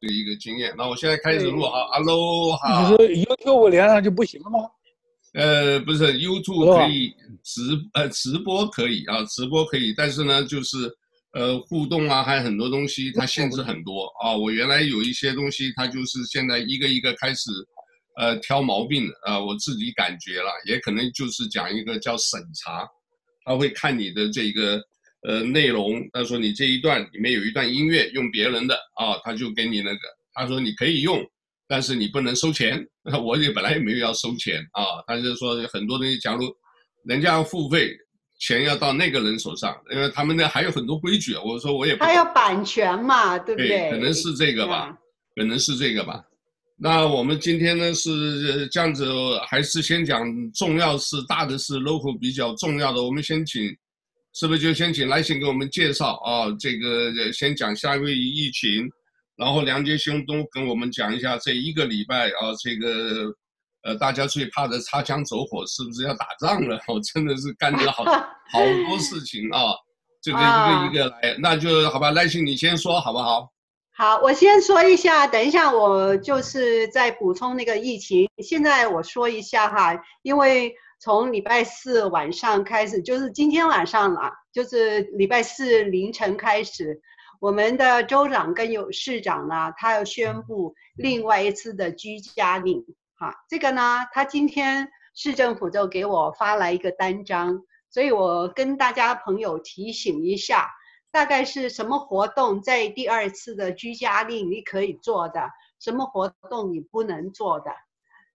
的一个经验。那我现在开始录啊，Hello，好。你说 YouTube 连上就不行了吗？呃，不是，YouTube 可以直呃直播可以啊，直播可以，但是呢，就是呃互动啊，还有很多东西它限制很多啊。我原来有一些东西，它就是现在一个一个开始呃挑毛病啊，我自己感觉了，也可能就是讲一个叫审查，他会看你的这个呃内容，他说你这一段里面有一段音乐用别人的啊，他就给你那个，他说你可以用。但是你不能收钱，我也本来也没有要收钱啊。他就说很多东西，假如人家要付费，钱要到那个人手上，因为他们那还有很多规矩。我说我也不。还有版权嘛，对不对？对，可能是这个吧，可能是这个吧。那我们今天呢是这样子，还是先讲重要是，大的是 local 比较重要的。我们先请，是不是就先请来信给我们介绍啊？这个先讲夏威夷疫情。然后梁杰兄都跟我们讲一下这一个礼拜啊，这个呃大家最怕的擦枪走火是不是要打仗了？我真的是干了好 好多事情啊，这个一个一个来，那就好吧。来信你先说好不好？好，我先说一下，等一下我就是再补充那个疫情。现在我说一下哈，因为从礼拜四晚上开始，就是今天晚上了，就是礼拜四凌晨开始。我们的州长跟有市长呢，他要宣布另外一次的居家令，哈，这个呢，他今天市政府就给我发来一个单张，所以我跟大家朋友提醒一下，大概是什么活动在第二次的居家令你可以做的，什么活动你不能做的。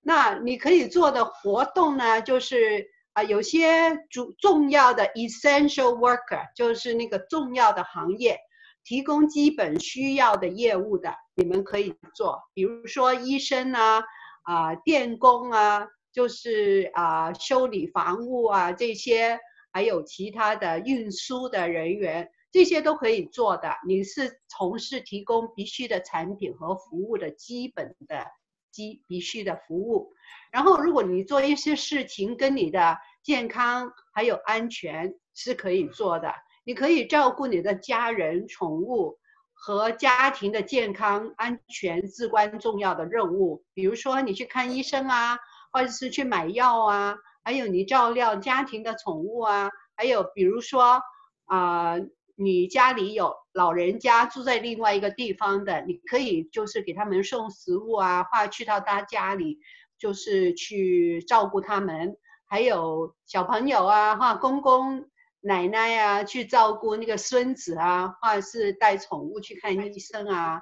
那你可以做的活动呢，就是啊，有些主重要的 essential worker，就是那个重要的行业。提供基本需要的业务的，你们可以做，比如说医生啊，啊、电工啊，就是啊、修理房屋啊，这些，还有其他的运输的人员，这些都可以做的。你是从事提供必须的产品和服务的基本的基必须的服务。然后，如果你做一些事情跟你的健康还有安全是可以做的。你可以照顾你的家人、宠物和家庭的健康安全至关重要的任务，比如说你去看医生啊，或者是去买药啊，还有你照料家庭的宠物啊，还有比如说啊、你家里有老人家住在另外一个地方的，你可以就是给他们送食物啊，或去到他家里，就是去照顾他们，还有小朋友啊，或，公公。奶奶啊，去照顾那个孙子啊，或是带宠物去看医生啊。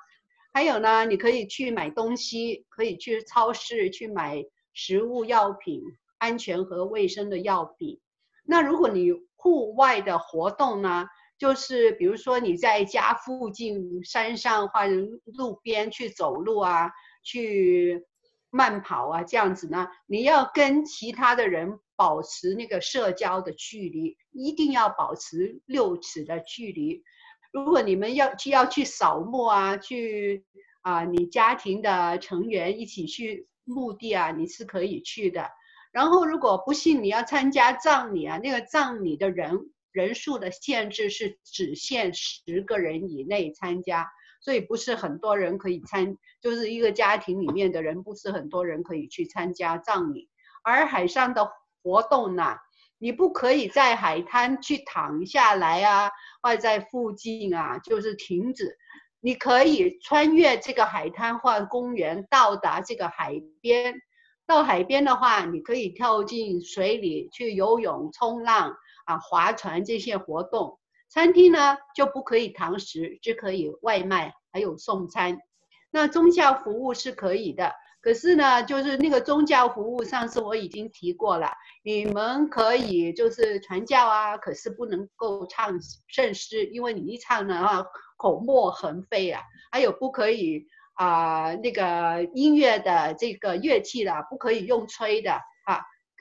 还有呢，你可以去买东西，可以去超市去买食物、药品、安全和卫生的药品。那如果你户外的活动呢，就是比如说你在家附近山上或者路边去走路啊，去慢跑啊，这样子呢，你要跟其他的人。保持那个社交的距离，一定要保持六尺的距离。如果你们要去要去扫墓啊，去啊，你家庭的成员一起去墓地啊，你是可以去的。然后，如果不幸你要参加葬礼啊，那个葬礼的人人数的限制是只限十个人以内参加，所以不是很多人可以参，就是一个家庭里面的人不是很多人可以去参加葬礼，而海上的。活动呢，你不可以在海滩去躺下来啊，或者在附近啊，就是停止。你可以穿越这个海滩或公园，到达这个海边。到海边的话，你可以跳进水里去游泳、冲浪啊、划船这些活动。餐厅呢就不可以堂食，只可以外卖，还有送餐。那宗教服务是可以的。可是呢，就是那个宗教服务，上次我已经提过了，你们可以就是传教啊，可是不能够唱圣诗，因为你一唱的话口沫横飞啊。还有不可以啊、那个音乐的这个乐器的不可以用吹的，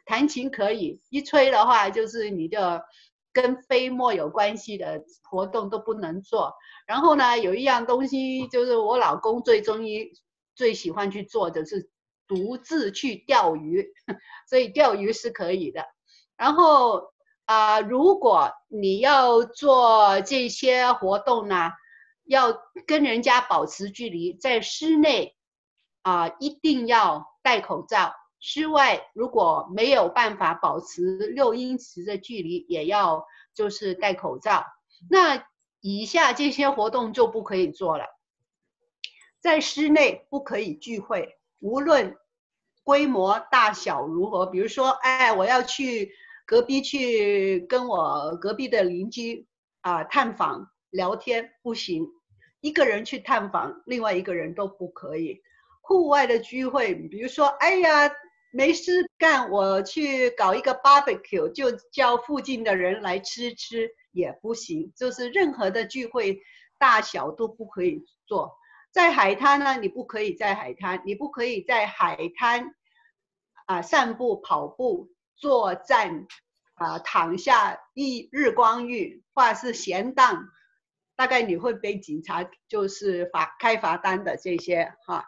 弹琴可以，一吹的话就是你的跟飞沫有关系的活动都不能做。然后呢，有一样东西就是我老公最中意。最喜欢去做的是独自去钓鱼，所以钓鱼是可以的。然后啊、如果你要做这些活动呢，要跟人家保持距离，在室内啊、一定要戴口罩，室外如果没有办法保持六英尺的距离，也要就是戴口罩。那以下这些活动就不可以做了，在室内不可以聚会，无论规模大小如何。比如说，哎，我要去隔壁去跟我隔壁的邻居啊、探访聊天，不行，一个人去探访，另外一个人都不可以。户外的聚会，比如说，哎呀，没事干，我去搞一个 barbecue，就叫附近的人来吃吃。也不行，就是任何的聚会，大小都不可以做。在海滩呢，你不可以在海滩，你不可以在海滩啊、散步、跑步、坐站啊、躺下一日光浴，或是闲荡，大概你会被警察就是罚开罚单的这些哈。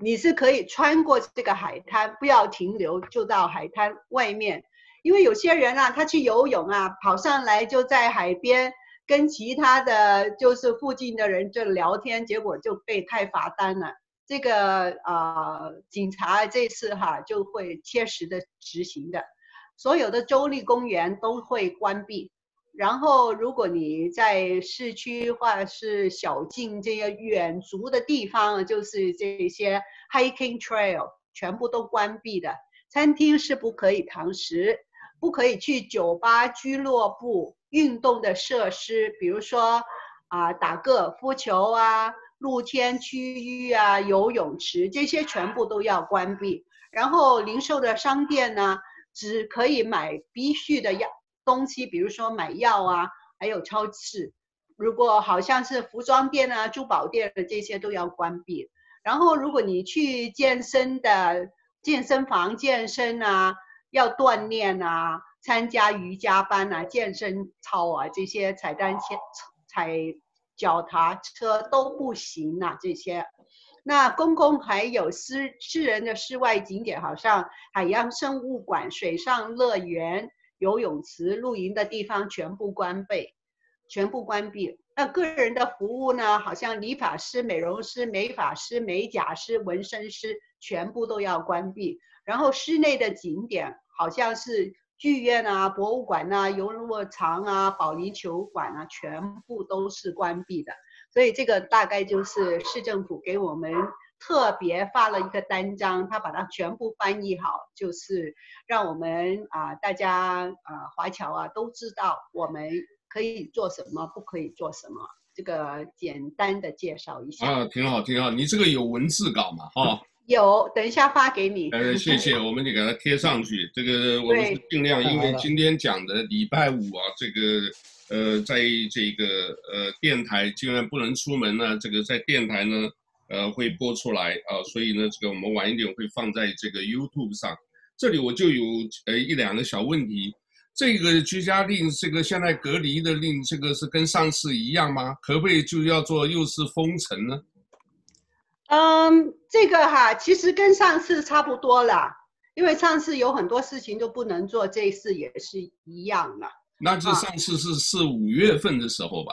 你是可以穿过这个海滩，不要停留，就到海滩外面。因为有些人啊，他去游泳啊，跑上来就在海边跟其他的就是附近的人就聊天，结果就被开罚单了。这个啊、呃，警察这次哈就会切实的执行的。所有的州立公园都会关闭，然后如果你在市区或者是小径这些远足的地方，就是这些 hiking trail 全部都关闭的。餐厅是不可以堂食。不可以去酒吧、俱乐部、运动的设施，比如说啊打高尔夫球啊、露天区域啊、游泳池这些全部都要关闭。然后零售的商店呢，只可以买必须的药东西，比如说买药啊，还有超市。如果好像是服装店啊、珠宝店的这些都要关闭。然后如果你去健身的健身房健身啊。要锻炼啊，参加瑜伽班啊，健身操啊，这些踩单车、踩脚踏车都不行啊。这些，那公共还有私私人的室外景点，好像海洋生物馆、水上乐园、游泳池、露营的地方全部关闭，全部关闭。那个人的服务呢，好像理发师、美容师、美发师、美甲师、纹身师，全部都要关闭。然后室内的景点好像是剧院啊、博物馆啊、游乐场啊、保龄球馆啊，全部都是关闭的。所以这个大概就是市政府给我们特别发了一个单张，他把它全部翻译好，就是让我们啊大家啊华侨啊都知道我们可以做什么，不可以做什么。这个简单的介绍一下啊，挺好挺好。你这个有文字稿嘛？哈、哦。有，等一下发给你。呃，谢谢，我们就给它贴上去。这个我们是尽量，因为今天讲的礼拜五啊，这个呃，在这个呃电台既然不能出门呢，这个在电台呢呃会播出来啊，所以呢，这个我们晚一点会放在这个 YouTube 上。这里我就有呃一两个小问题，这个居家令，这个现在隔离的令，这个是跟上次一样吗？可不可以就要做又是封城呢？嗯，这个哈，其实跟上次差不多了，因为上次有很多事情都不能做，这次也是一样的。那这上次是四五月份的时候吧？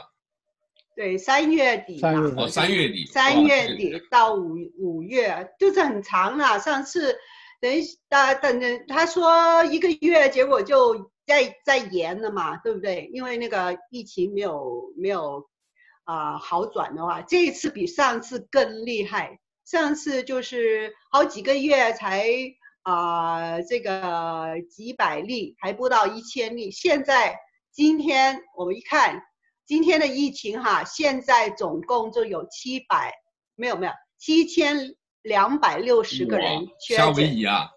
对，三月底。三月哦，三月底。三月底到五五月，就是很长了。上次等一啊，等等，他说一个月，结果就在在延了嘛，对不对？因为那个疫情没有没有。啊、呃，好转的话，这一次比上次更厉害。上次就是好几个月才啊、呃，这个几百例，还不到一千例。现在今天我们一看，今天的疫情哈，现在总共就有七百，没有没有七千两百六十个人确诊。夏威夷啊，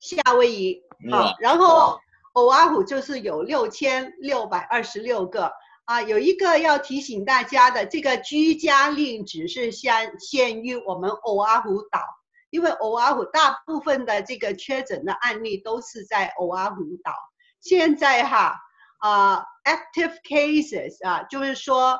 夏威夷啊，然后欧阿虎就是有六千六百二十六个。啊，有一个要提醒大家的，这个居家令只是限限于我们欧阿虎岛，因为欧阿虎大部分的这个确诊的案例都是在欧阿虎岛。现在哈，啊，active cases 啊，就是说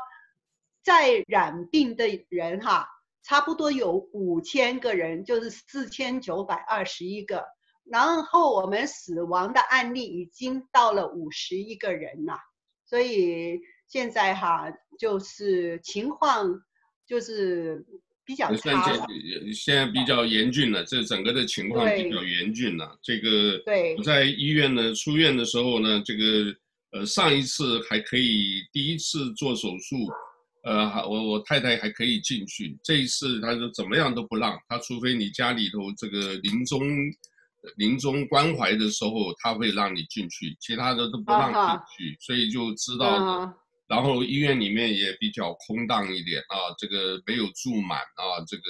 在染病的人哈，差不多有五千个人，就是四千九百二十一个，然后我们死亡的案例已经到了五十一个人了，所以。现在哈就是情况就是比较差了，现在比较严峻了，这整个的情况比较严峻了。这个对，我在医院呢出院的时候呢，这个呃上一次还可以第一次做手术，呃我我太太还可以进去，这一次他说怎么样都不让，他除非你家里头这个临终。临终关怀的时候，他会让你进去，其他的都不让进去，所以就知道。然后医院里面也比较空荡一点啊，这个没有住满啊，这个。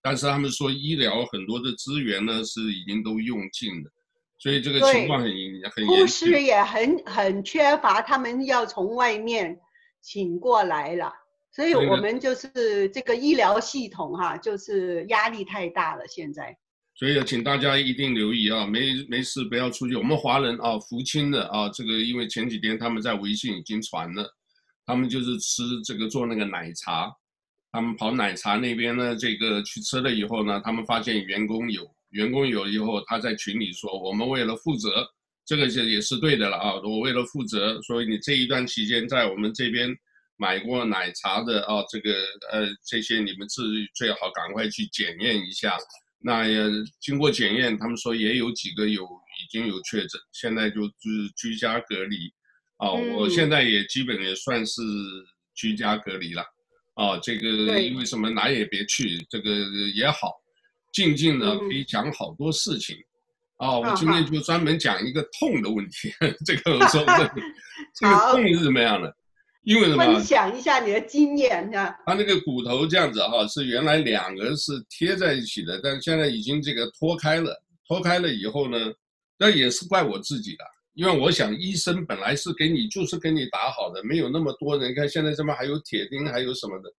但是他们说医疗很多的资源呢是已经都用尽了，所以这个情况很很严。护士也很很缺乏，他们要从外面请过来了，所以我们就是这个医疗系统哈，就是压力太大了，现在。所以请大家一定留意啊，没没事不要出去。我们华人啊，福清的啊，这个因为前几天他们在微信已经传了，他们就是吃这个做那个奶茶，他们跑奶茶那边呢，这个去吃了以后呢，他们发现员工有，员工有以后，他在群里说，我们为了负责，这个是也是对的了啊，我为了负责，所以你这一段期间在我们这边买过奶茶的啊，这个呃这些你们自己最好赶快去检验一下。那也经过检验，他们说也有几个有已经有确诊，现在就就是居家隔离。啊、我现在也基本也算是居家隔离了。啊、这个因为什么哪也别去，这个也好，静静的可以讲好多事情。啊、哦，我今天就专门讲一个痛的问题。这个 这个这个痛是怎么样的？因为什么？分享一下你的经验啊。他那个骨头这样子哈，是原来两个是贴在一起的，但是现在已经这个脱开了。脱开了以后呢，那也是怪我自己的，因为我想医生本来是给你就是给你打好的，没有那么多人。你看现在这边还有铁钉，还有什么的，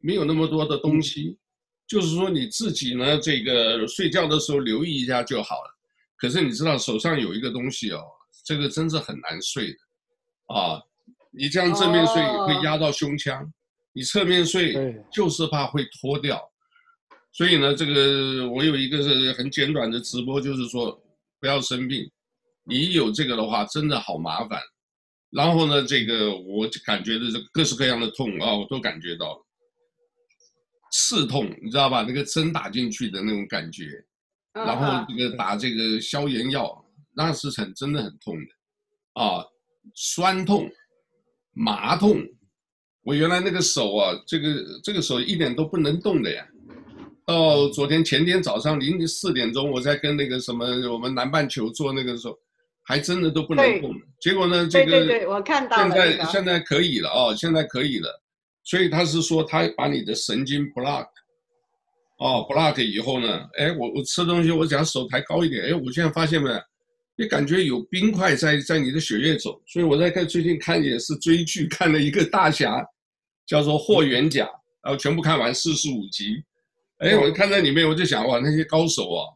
没有那么多的东西。就是说你自己呢，这个睡觉的时候留意一下就好了。可是你知道手上有一个东西哦，这个真是很难睡的，啊。你这样正面睡会压到胸腔，你侧面睡就是怕会脱掉，所以呢，这个我有一个是很简短的直播，就是说不要生病，你有这个的话真的好麻烦。然后呢，这个我感觉的这各式各样的痛啊，我都感觉到了，刺痛，你知道吧？那个针打进去的那种感觉，然后这个打这个消炎药，那是很真的很痛的，啊，酸痛。麻痛，我原来那个手啊，这个这个手一点都不能动的呀。到昨天前天早上凌晨四点钟，我在跟那个什么我们南半球做那个时候，还真的都不能动。结果呢，这个对对对，我看到了。现在现在可以了哦，现在可以了。所以他是说他把你的神经 block，哦 block 以后呢，哎，我我吃东西我只要手抬高一点，哎，我现在发现没有？也感觉有冰块在在你的血液走，所以我在看最近看也是追剧，看了一个大侠，叫做霍元甲，然后全部看完四十五集，哎，我看在里面我就想哇，那些高手啊，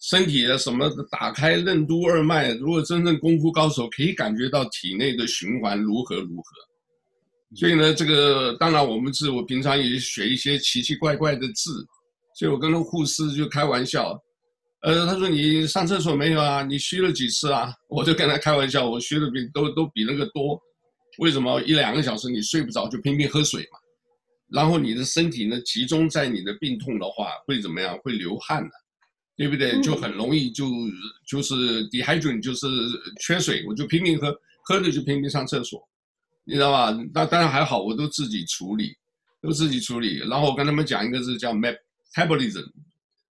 身体的什么打开任督二脉，如果真正功夫高手可以感觉到体内的循环如何如何，所以呢，这个当然我们是我平常也学一些奇奇怪怪的字，所以我跟那护士就开玩笑。呃，他说你上厕所没有啊？你虚了几次啊？我就跟他开玩笑，我虚的比都都比那个多。为什么一两个小时你睡不着就拼命喝水嘛？然后你的身体呢，集中在你的病痛的话会怎么样？会流汗的，对不对？就很容易就就是 dehydration 就是缺水，我就拼命喝，喝了就拼命上厕所，你知道吧？那当然还好，我都自己处理，都自己处理。然后我跟他们讲一个字叫 metabolism，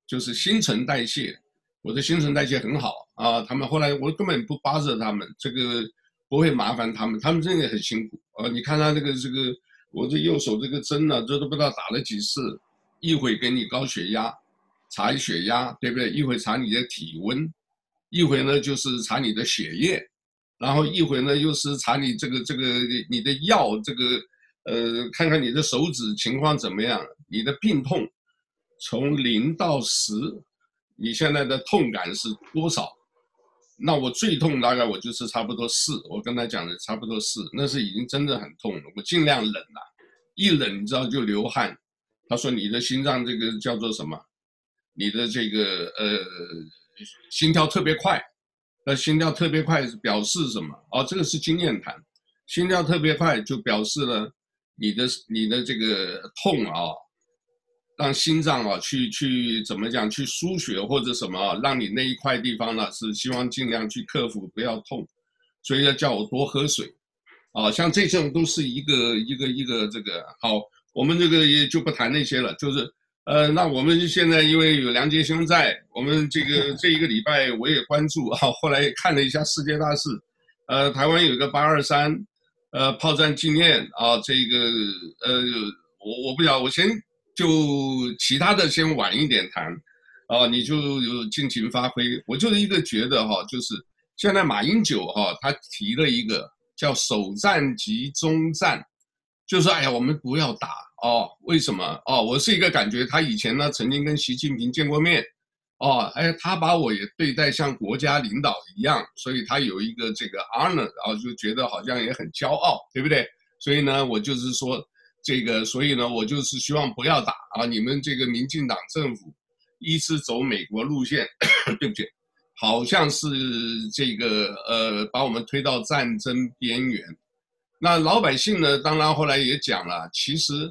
就是新陈代谢。我的新陈代谢很好啊，他们后来我根本不巴着他们，这个不会麻烦他们，他们真的很辛苦啊。你看他这个这个，我这右手这个针呢，这都不知道打了几次，一会给你高血压，查血压，对不对？一会查你的体温，一会呢就是查你的血液，然后一会呢又是查你这个这个你的药，这个呃看看你的手指情况怎么样，你的病痛从零到十。你现在的痛感是多少？那我最痛大概我就是差不多四，我跟他讲的差不多四，那是已经真的很痛了。我尽量忍了，一忍你知道就流汗。他说你的心脏这个叫做什么？你的这个呃心跳特别快，那心跳特别快是表示什么？哦，这个是经验谈。心跳特别快就表示了你的你的这个痛啊，让心脏啊去去怎么讲去输血或者什么，让你那一块地方呢是希望尽量去克服不要痛，所以要叫我多喝水，啊，像这种都是一个一个一个这个好，我们这个也就不谈那些了，就是呃，那我们现在因为有梁杰兄在，我们这个 这一个礼拜我也关注啊，后来看了一下世界大事，呃，台湾有一个八二三，呃，炮战纪念啊，这个呃，我我不晓，我先。就其他的先晚一点谈，啊，你就有尽情发挥。我就是一个觉得哈，就是现在马英九哈，他提了一个叫首战即终战，就是说哎呀，我们不要打哦，为什么哦？我是一个感觉，他以前呢曾经跟习近平见过面，哦，哎，他把我也对待像国家领导一样，所以他有一个这个 honor，然后就觉得好像也很骄傲，对不对？所以呢，我就是说。这个，所以呢，我就是希望不要打啊！你们这个民进党政府一直走美国路线，对不对？好像是这个呃，把我们推到战争边缘。那老百姓呢，当然后来也讲了，其实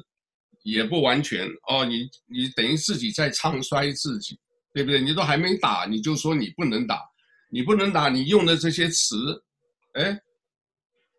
也不完全哦。你你等于自己在唱衰自己，对不对？你都还没打，你就说你不能打，你不能打，你用的这些词，哎，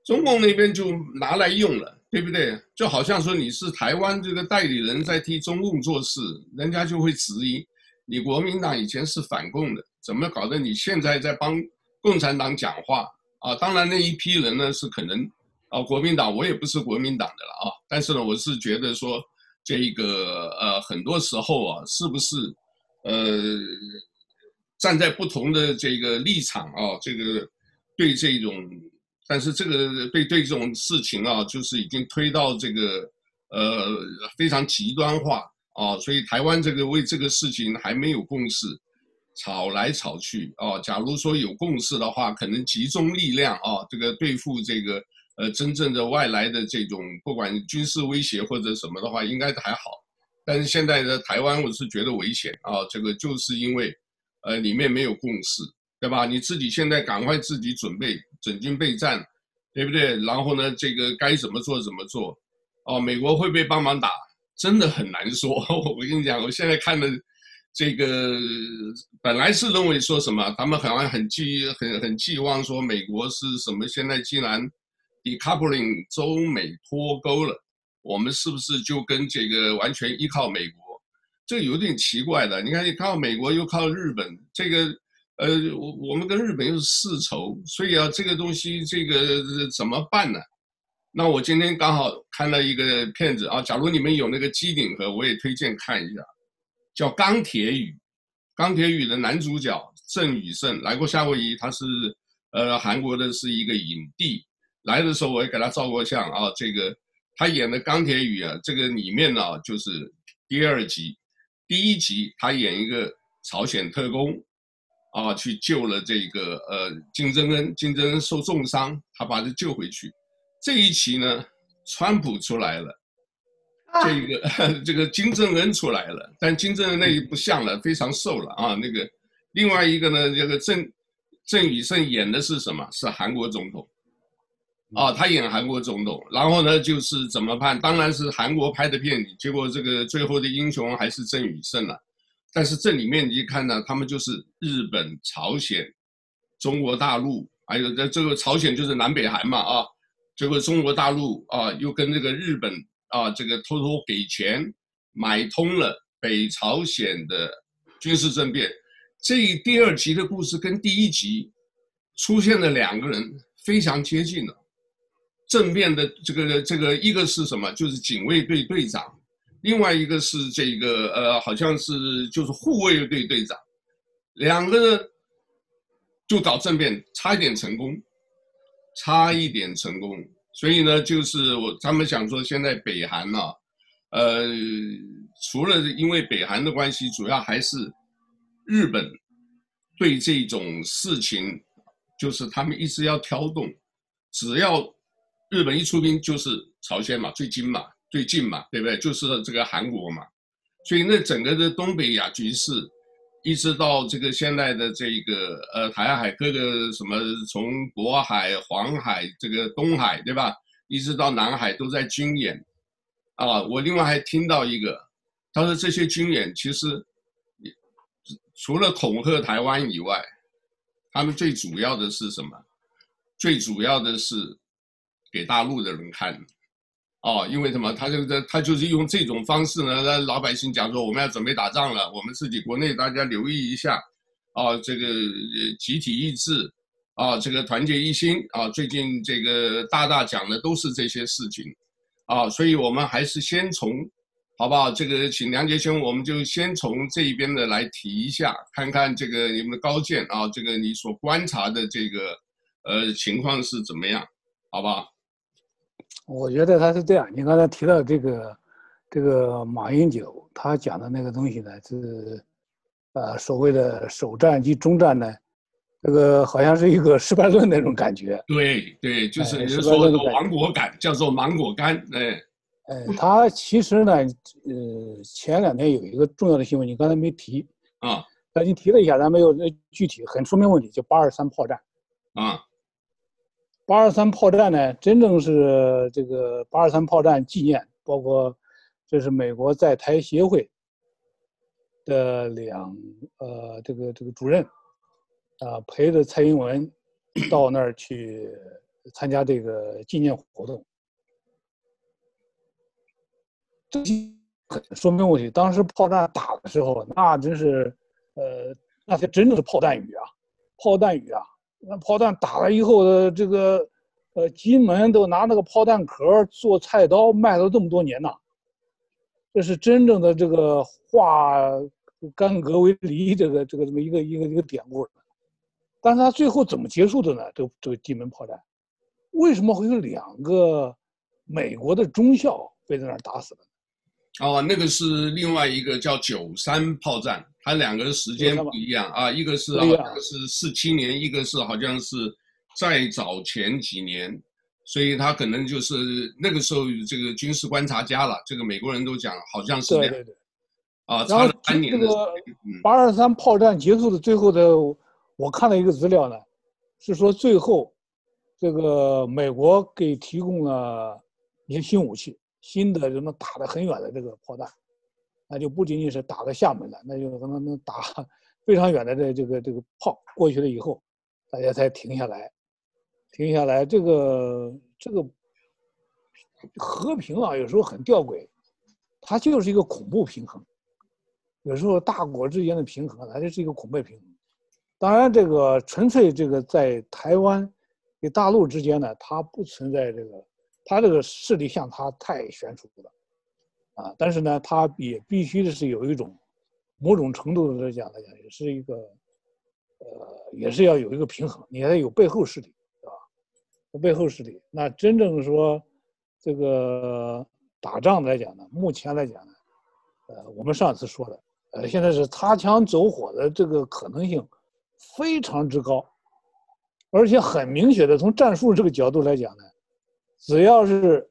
中共那边就拿来用了。对不对？就好像说你是台湾这个代理人，在替中共做事，人家就会质疑你国民党以前是反共的，怎么搞得你现在在帮共产党讲话啊？当然那一批人呢是可能啊，国民党我也不是国民党的了啊，但是呢，我是觉得说这个呃很多时候啊，是不是呃站在不同的这个立场啊，这个对这种。但是这个对对这种事情啊，就是已经推到这个呃非常极端化啊，所以台湾这个为这个事情还没有共识，吵来吵去啊。假如说有共识的话，可能集中力量啊，这个对付这个呃真正的外来的这种不管军事威胁或者什么的话，应该还好。但是现在的台湾，我是觉得危险啊，这个就是因为呃里面没有共识。对吧？你自己现在赶快自己准备整军备战，对不对？然后呢，这个该怎么做怎么做？哦，美国会不会帮忙打？真的很难说。我跟你讲，我现在看的这个，本来是认为说什么，他们好像很寄很很寄望说美国是什么，现在既然 decoupling 中美脱钩了，我们是不是就跟这个完全依靠美国？这有点奇怪的。你看，你靠美国又靠日本，这个。呃，我我们跟日本又是世仇，所以啊，这个东西这个怎么办呢？那我今天刚好看了一个片子啊，假如你们有那个机顶盒，我也推荐看一下，叫《钢铁雨》。钢铁雨的男主角郑宇盛来过夏威夷，他是呃韩国的是一个影帝，来的时候我也给他照过相啊。这个他演的《钢铁雨》啊，这个里面呢就是第二集，第一集他演一个朝鲜特工。啊，去救了这个呃金正恩，金正恩受重伤，他把他救回去。这一期呢，川普出来了，这个 这个金正恩出来了，但金正恩那一不像了，非常瘦了啊。那个另外一个呢，这个郑郑宇盛演的是什么？是韩国总统，啊，他演韩国总统，然后呢就是怎么判？当然是韩国拍的片，结果这个最后的英雄还是郑宇胜了。但是这里面你看呢，他们就是日本、朝鲜、中国大陆，还有这这个朝鲜就是南北韩嘛啊，这个中国大陆啊又跟这个日本啊这个偷偷给钱买通了北朝鲜的军事政变。这第二集的故事跟第一集出现了两个人非常接近了，政变的这个这个一个是什么？就是警卫队队长。另外一个是这个呃，好像是就是护卫队队长，两个人就搞政变，差一点成功，差一点成功。所以呢，就是我他们想说，现在北韩呢、啊，呃，除了因为北韩的关系，主要还是日本对这种事情，就是他们一直要挑动，只要日本一出兵，就是朝鲜嘛，最近嘛。最近嘛，对不对？就是这个韩国嘛，所以那整个的东北亚局势一直到这个现在的这个呃台海各个什么，从渤海、黄海、这个东海，对吧？一直到南海都在军演，啊，我另外还听到一个，他说这些军演其实，除了恐吓台湾以外，他们最主要的是什么？最主要的是给大陆的人看。哦，因为什么？他这个他就是用这种方式呢，让老百姓讲说我们要准备打仗了，我们自己国内大家留意一下，啊，这个集体意志，啊，这个团结一心，啊，最近这个大大讲的都是这些事情，啊，所以我们还是先从，好不好？这个请梁杰兄，我们就先从这一边的来提一下，看看这个你们的高见啊，这个你所观察的这个呃情况是怎么样，好不好？我觉得他是这样，你刚才提到这个，这个马英九他讲的那个东西呢，是，呃，所谓的首战及终战呢，这个好像是一个失败论那种感觉。对对，就是人说的芒果感，叫做芒果干。哎，呃，他其实呢，呃，前两天有一个重要的新闻，你刚才没提啊，那你提了一下，咱没有那具体很说明问题，就八二三炮战啊。八二三炮战呢，真正是这个八二三炮战纪念，包括这是美国在台协会的两呃这个这个主任啊陪着蔡英文 到那儿去参加这个纪念活动，这说明问题。当时炮弹打的时候，那真是呃那些真的是炮弹雨啊，炮弹雨啊。那炮弹打了以后的这个，呃，金门都拿那个炮弹壳做菜刀卖了这么多年呐，这是真正的这个化干戈为犁这个这个这么一个一个一个典故。但是他最后怎么结束的呢？这这个金门炮弹，为什么会有两个美国的中校被在那儿打死了？哦，那个是另外一个叫九三炮战，它两个的时间不一样啊，一个是啊，是四七年，一个是好像是再早前几年，所以他可能就是那个时候这个军事观察家了，这个美国人都讲好像是这样，对对对，啊，差了三年的。八二三炮战结束的最后的，我看了一个资料呢，是说最后这个美国给提供了一些新武器。新的什么打得很远的这个炮弹，那就不仅仅是打到厦门了，那就可能能打 非常远的这这个这个炮过去了以后，大家才停下来，停下来。这个这个和平啊，有时候很吊诡，它就是一个恐怖平衡。有时候大国之间的平衡，它就是一个恐怖平衡。当然，这个纯粹这个在台湾与大陆之间呢，它不存在这个。他这个势力相差太悬殊了，啊，但是呢，他也必须的是有一种某种程度的来讲来讲，也是一个，呃，也是要有一个平衡，你还有背后势力，是吧？背后势力，那真正说这个打仗来讲呢，目前来讲呢，呃，我们上次说的，呃，现在是擦枪走火的这个可能性非常之高，而且很明显的从战术这个角度来讲呢。只要是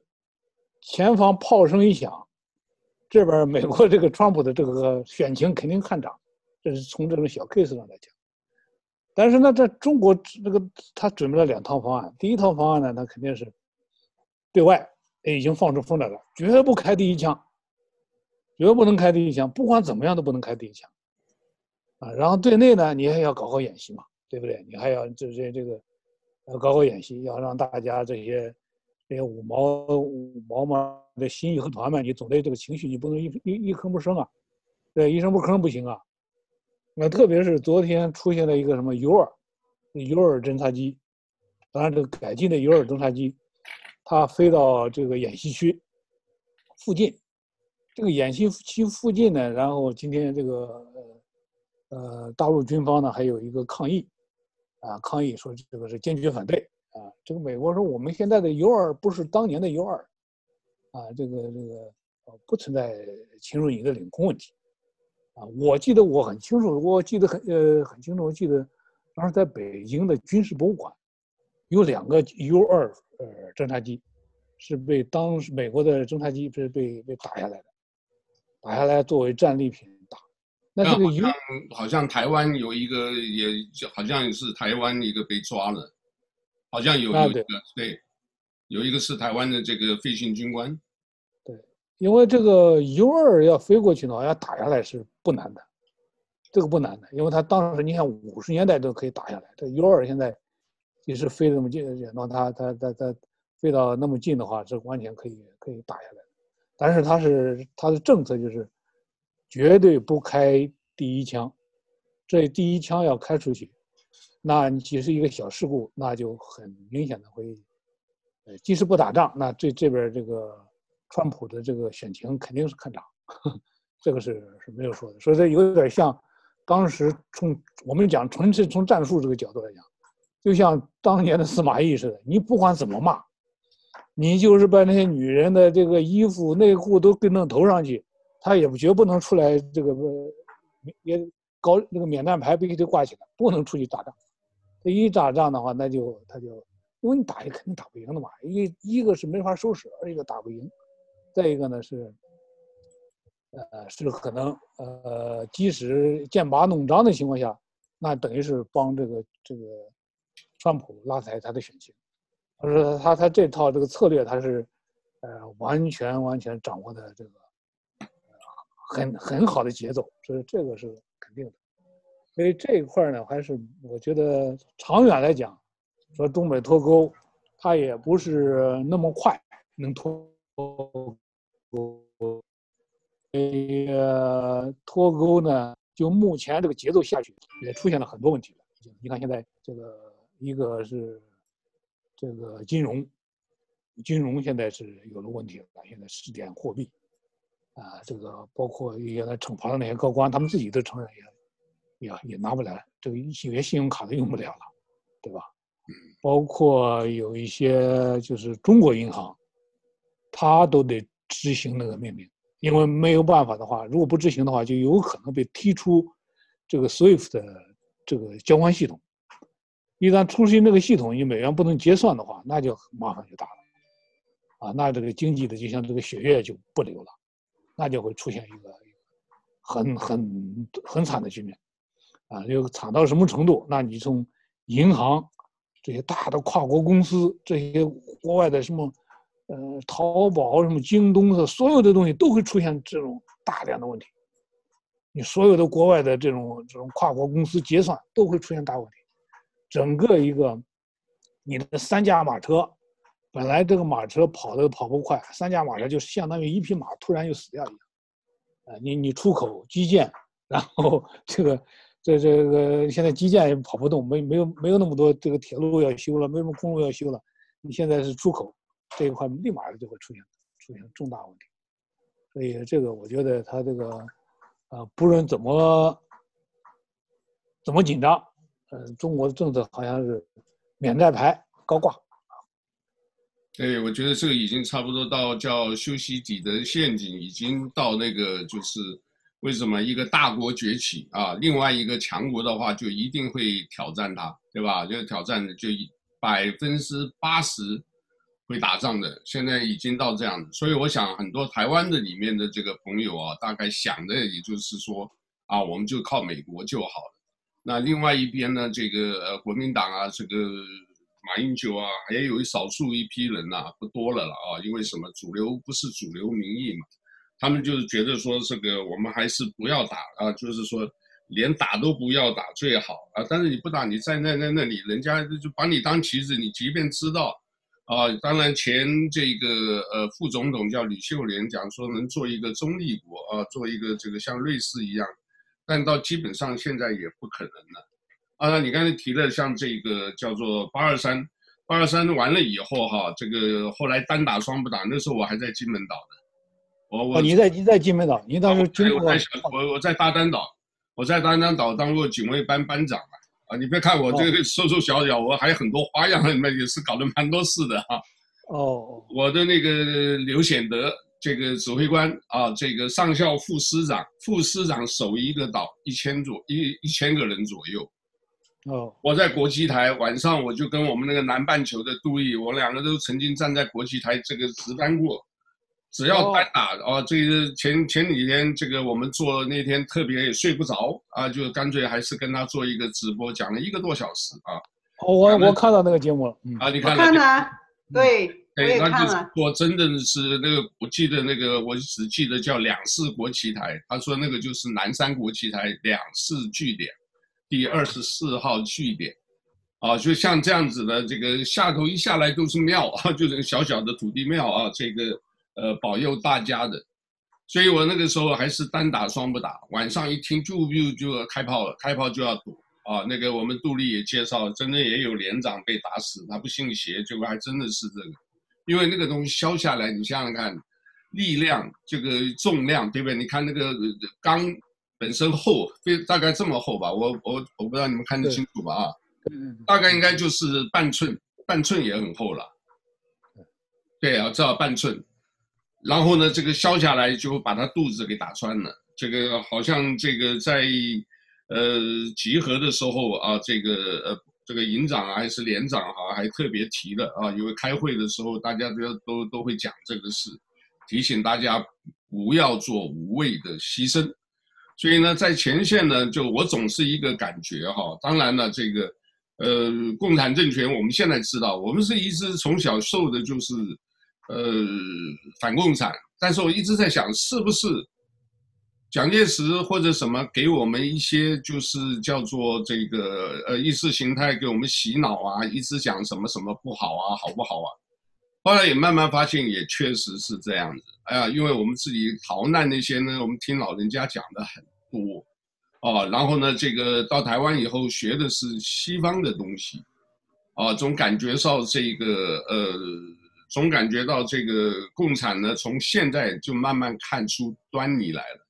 前方炮声一响，这边美国这个川普的这个选情肯定看涨，这是从这种小 case 上来讲。但是呢，在中国这个他准备了两套方案，第一套方案呢，他肯定是对外已经放出风来了，绝不开第一枪，绝不能开第一枪，不管怎么样都不能开第一枪啊。然后对内呢，你还要搞好演习嘛，对不对？你还要这这这个要搞好演习，要让大家这些。这些五毛五毛嘛的新义和团嘛，你总得这个情绪，你不能一一一吭不声啊，对，一声不吭不行啊。那特别是昨天出现了一个什么尤尔，尤尔侦察机，当然这个改进的尤尔侦察机，它飞到这个演习区附近，这个演习区附近呢，然后今天这个呃大陆军方呢还有一个抗议，啊抗议说这个是坚决反对。啊，这个美国说我们现在的尤尔不是当年的尤尔，啊，这个这个呃不存在侵入你的领空问题，啊，我记得我很清楚，我记得很呃很清楚，我记得当时在北京的军事博物馆有两个尤尔呃侦察机，是被当时美国的侦察机是被被打下来的，打下来作为战利品打，那这个 U 好像台湾有一个，也好像是台湾一个被抓了，好像有有一个对，有一个是台湾的这个飞行军官。对，因为这个 U 二要飞过去的话，要打下来是不难的，这个不难的，因为他当时你看五十年代都可以打下来，这 U 二现在也是飞那么近，然后他他他他飞到那么近的话，是完全可以可以打下来。但是他是他的政策就是。绝对不开第一枪，这第一枪要开出去，那你只是一个小事故，那就很明显的会，呃，即使不打仗，那这这边这个川普的这个选情肯定是看涨，这个是是没有说的，所以这有点像当时从我们讲纯粹从战术这个角度来讲，就像当年的司马懿似的，你不管怎么骂，你就是把那些女人的这个衣服内裤都给弄头上去。他也绝不能出来，这个也搞那个免战牌必须得挂起来，不能出去打仗。一打仗的话，那就他就，因为你打也肯定打不赢的嘛。一一个是没法收拾，二一个打不赢，再一个呢是，呃，是可能呃，即使剑拔弩张的情况下，那等于是帮这个这个川普拉抬他的选情。他说他他这套这个策略他是，呃，完全完全掌握的这个。很很好的节奏，所以这个是肯定的。所以这一块呢，还是我觉得长远来讲，说东北脱钩，它也不是那么快能脱钩。呃，脱钩呢，就目前这个节奏下去，也出现了很多问题。你看现在这个一个是这个金融，金融现在是有了问题了，现在试点货币。啊，这个包括原来惩罚的那些高官，他们自己都承认也，也也拿不来，这个有些信用卡都用不了了，对吧？包括有一些就是中国银行，他都得执行那个命令，因为没有办法的话，如果不执行的话，就有可能被踢出这个 SWIFT 的这个交换系统。一旦出现这个系统，你美元不能结算的话，那就麻烦就大了，啊，那这个经济的就像这个血液就不流了。那就会出现一个很很很惨的局面，啊，就惨到什么程度？那你从银行这些大的跨国公司，这些国外的什么，呃，淘宝什么京东的，所有的东西都会出现这种大量的问题。你所有的国外的这种这种跨国公司结算都会出现大问题，整个一个你的三驾马车。本来这个马车跑的跑不快，三驾马车就相当于一匹马突然就死掉一样。啊，你你出口基建，然后这个这这个现在基建也跑不动，没没有没有那么多这个铁路要修了，没什么公路要修了。你现在是出口这一块，立马就会出现出现重大问题。所以这个我觉得他这个啊，不论怎么怎么紧张，呃，中国的政策好像是免战牌高挂。对，我觉得这个已经差不多到叫修息底的陷阱，已经到那个就是为什么一个大国崛起啊，另外一个强国的话就一定会挑战它，对吧？就挑战就百分之八十会打仗的，现在已经到这样，所以我想很多台湾的里面的这个朋友啊，大概想的也就是说啊，我们就靠美国就好了。那另外一边呢，这个呃国民党啊，这个。马英九啊，也有少数一批人呐、不多了了啊，因为什么？主流不是主流民意嘛，他们就是觉得说这个我们还是不要打啊，就是说连打都不要打最好啊。但是你不打，你站在那那里，人家就把你当棋子，你即便知道啊，当然前这个呃副总统叫李秀莲讲说能做一个中立国啊，做一个这个像瑞士一样，但到基本上现在也不可能了。啊，你刚才提了像这个叫做八二三，八二三完了以后哈，这个后来单打双不打，那时候我还在金门岛呢。我我、哦、你在你在金门岛，你当时经过我在我我在大丹岛，我在大丹岛当过警卫班班长啊。啊，你别看我这个瘦瘦小小，我还有很多花样，那也是搞得蛮多事的哈。哦，我的那个刘显德这个指挥官啊，这个上校副师长，副师长守一个岛一千左一一千个人左右。哦，我在国际台晚上，我就跟我们那个南半球的杜毅，我两个都曾经站在国际台这个值班过，只要单打啊，这个前前几天这个我们做那天特别也睡不着啊，就干脆还是跟他做一个直播，讲了一个多小时啊。我我看到那个节目了，啊，你看了？看了，对，对，那就是我真的是那个，我记得那个，我只记得叫两市国旗台，他说那个就是南山国旗台两市据点，第二十四号据点。啊，就像这样子的，这个下头一下来都是庙啊，就是小小的土地庙啊，这个呃保佑大家的。所以我那个时候还是单打双不打，晚上一听就就就开炮了，开炮就要躲啊。那个我们杜丽也介绍，真的也有连长被打死，他不信邪，结果还真的是这个，因为那个东西削下来，你想想看，力量这个重量对不对？你看那个钢本身厚，非大概这么厚吧，我我我不知道你们看得清楚吧啊。大概应该就是半寸，半寸也很厚了。对啊，至少半寸。然后呢，这个削下来就把他肚子给打穿了。这个好像这个在呃集合的时候啊，这个呃这个营长还是连长啊，还特别提了啊，因为开会的时候大家都都都会讲这个事，提醒大家不要做无谓的牺牲。所以呢，在前线呢，就我总是一个感觉哈，当然了，这个。呃，共产政权，我们现在知道，我们是一直从小受的就是，呃，反共产。但是我一直在想，是不是蒋介石或者什么给我们一些就是叫做这个呃意识形态给我们洗脑啊，一直讲什么什么不好啊，好不好啊？后来也慢慢发现，也确实是这样子。哎呀，因为我们自己逃难那些呢，我们听老人家讲的很多。哦，然后呢，这个到台湾以后学的是西方的东西，啊，总感觉到这个呃，总感觉到这个共产呢，从现在就慢慢看出端倪来了。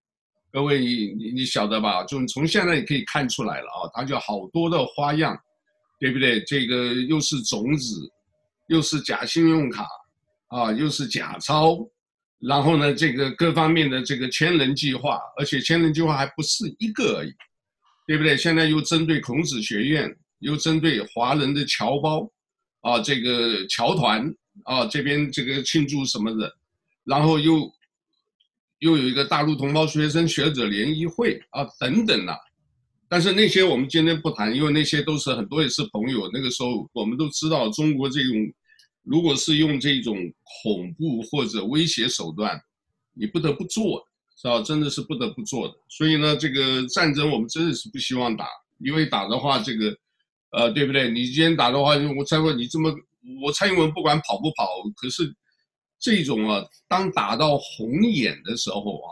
各位，你你晓得吧？就从现在也可以看出来了啊，它就好多的花样，对不对？这个又是种子，又是假信用卡，啊，又是假钞。然后呢，这个各方面的这个千人计划，而且千人计划还不是一个而已，对不对？现在又针对孔子学院，又针对华人的侨胞，啊，这个侨团啊，这边这个庆祝什么的，然后又又有一个大陆同胞学生学者联谊会啊，等等啊。但是那些我们今天不谈，因为那些都是很多也是朋友。那个时候我们都知道中国这种。如果是用这种恐怖或者威胁手段，你不得不做，是吧？真的是不得不做的。所以呢，这个战争我们真的是不希望打，因为打的话，这个，呃，对不对？你今天打的话，我再问你这么，我蔡英文不管跑不跑，可是这种啊，当打到红眼的时候啊，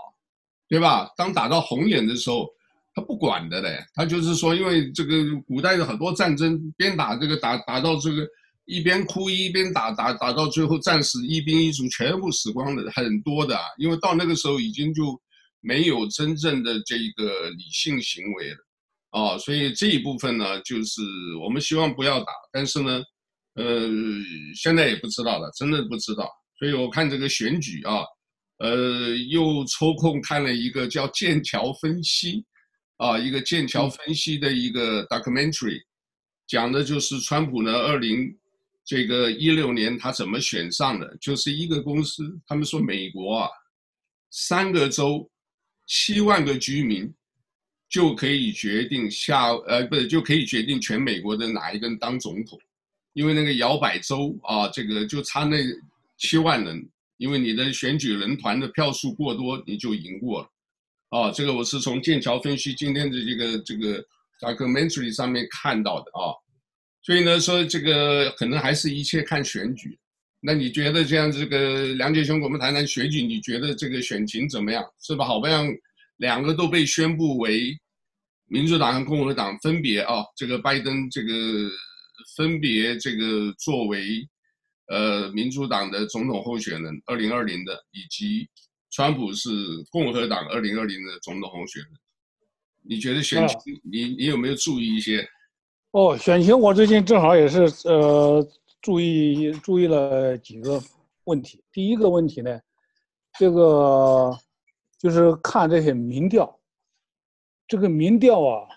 对吧？当打到红眼的时候，他不管的嘞，他就是说，因为这个古代的很多战争，边打这个打打到这个。一边哭一边打，打打到最后战死一兵一卒，全部死光的很多的，因为到那个时候已经就没有真正的这个理性行为了，啊，所以这一部分呢，就是我们希望不要打，但是呢，呃，现在也不知道了，真的不知道。所以我看这个选举啊，呃，又抽空看了一个叫剑桥分析，啊，一个剑桥分析的一个 documentary，讲的就是川普呢二零。这个一六年他怎么选上的？就是一个公司，他们说美国啊，三个州，七万个居民，就可以决定下呃不是就可以决定全美国的哪一个人当总统，因为那个摇摆州啊，这个就差那七万人，因为你的选举人团的票数过多，你就赢过了。啊，这个我是从剑桥分析今天的这个这个 documentary 上面看到的啊。所以呢，说这个可能还是一切看选举。那你觉得这样这个梁杰兄，我们谈谈选举，你觉得这个选情怎么样？是吧？好不像两个都被宣布为民主党和共和党分别啊，这个拜登这个分别这个作为呃民主党的总统候选人二零二零的，以及川普是共和党二零二零的总统候选人。你觉得选情，你你有没有注意一些？哦，选情我最近正好也是呃注意注意了几个问题。第一个问题呢，这个就是看这些民调，这个民调啊，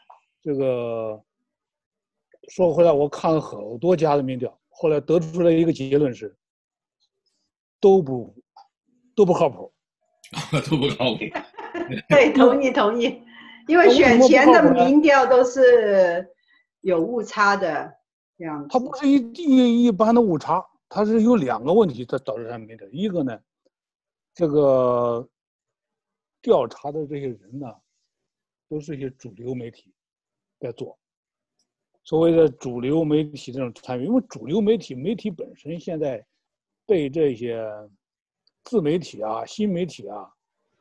这个说回来，我看了好多家的民调，后来得出来一个结论是，都不都不靠谱，都不靠谱。对，同意同意，因为选前的民调都是有误差的这样子。它不是一一一般的误差，它是有两个问题它导致它没的。一个呢，这个调查的这些人呢，都是一些主流媒体在做。所谓的主流媒体这种参与，因为主流媒体媒体本身现在被这些自媒体啊、新媒体啊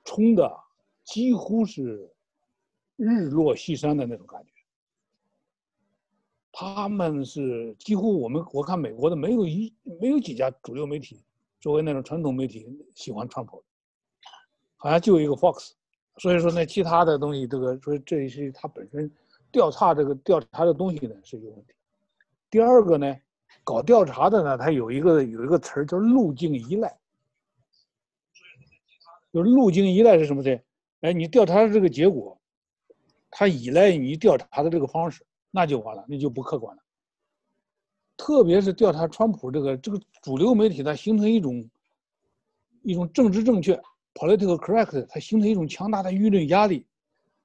冲的几乎是日落西山的那种感觉。他们是几乎我们我看美国的没有一没有几家主流媒体作为那种传统媒体喜欢川普，好像就一个 Fox。所以说呢，其他的东西这个所以这一些它本身。调查这个调查的东西呢是有问题。第二个呢，搞调查的呢，它有一个有一个词儿叫路径依赖。就是路径依赖是什么呢？哎，你调查的这个结果，它依赖你调查的这个方式，那就完了，那就不客观了。特别是调查川普这个这个主流媒体，它形成一种一种政治正确 （political correct），它形成一种强大的舆论压力。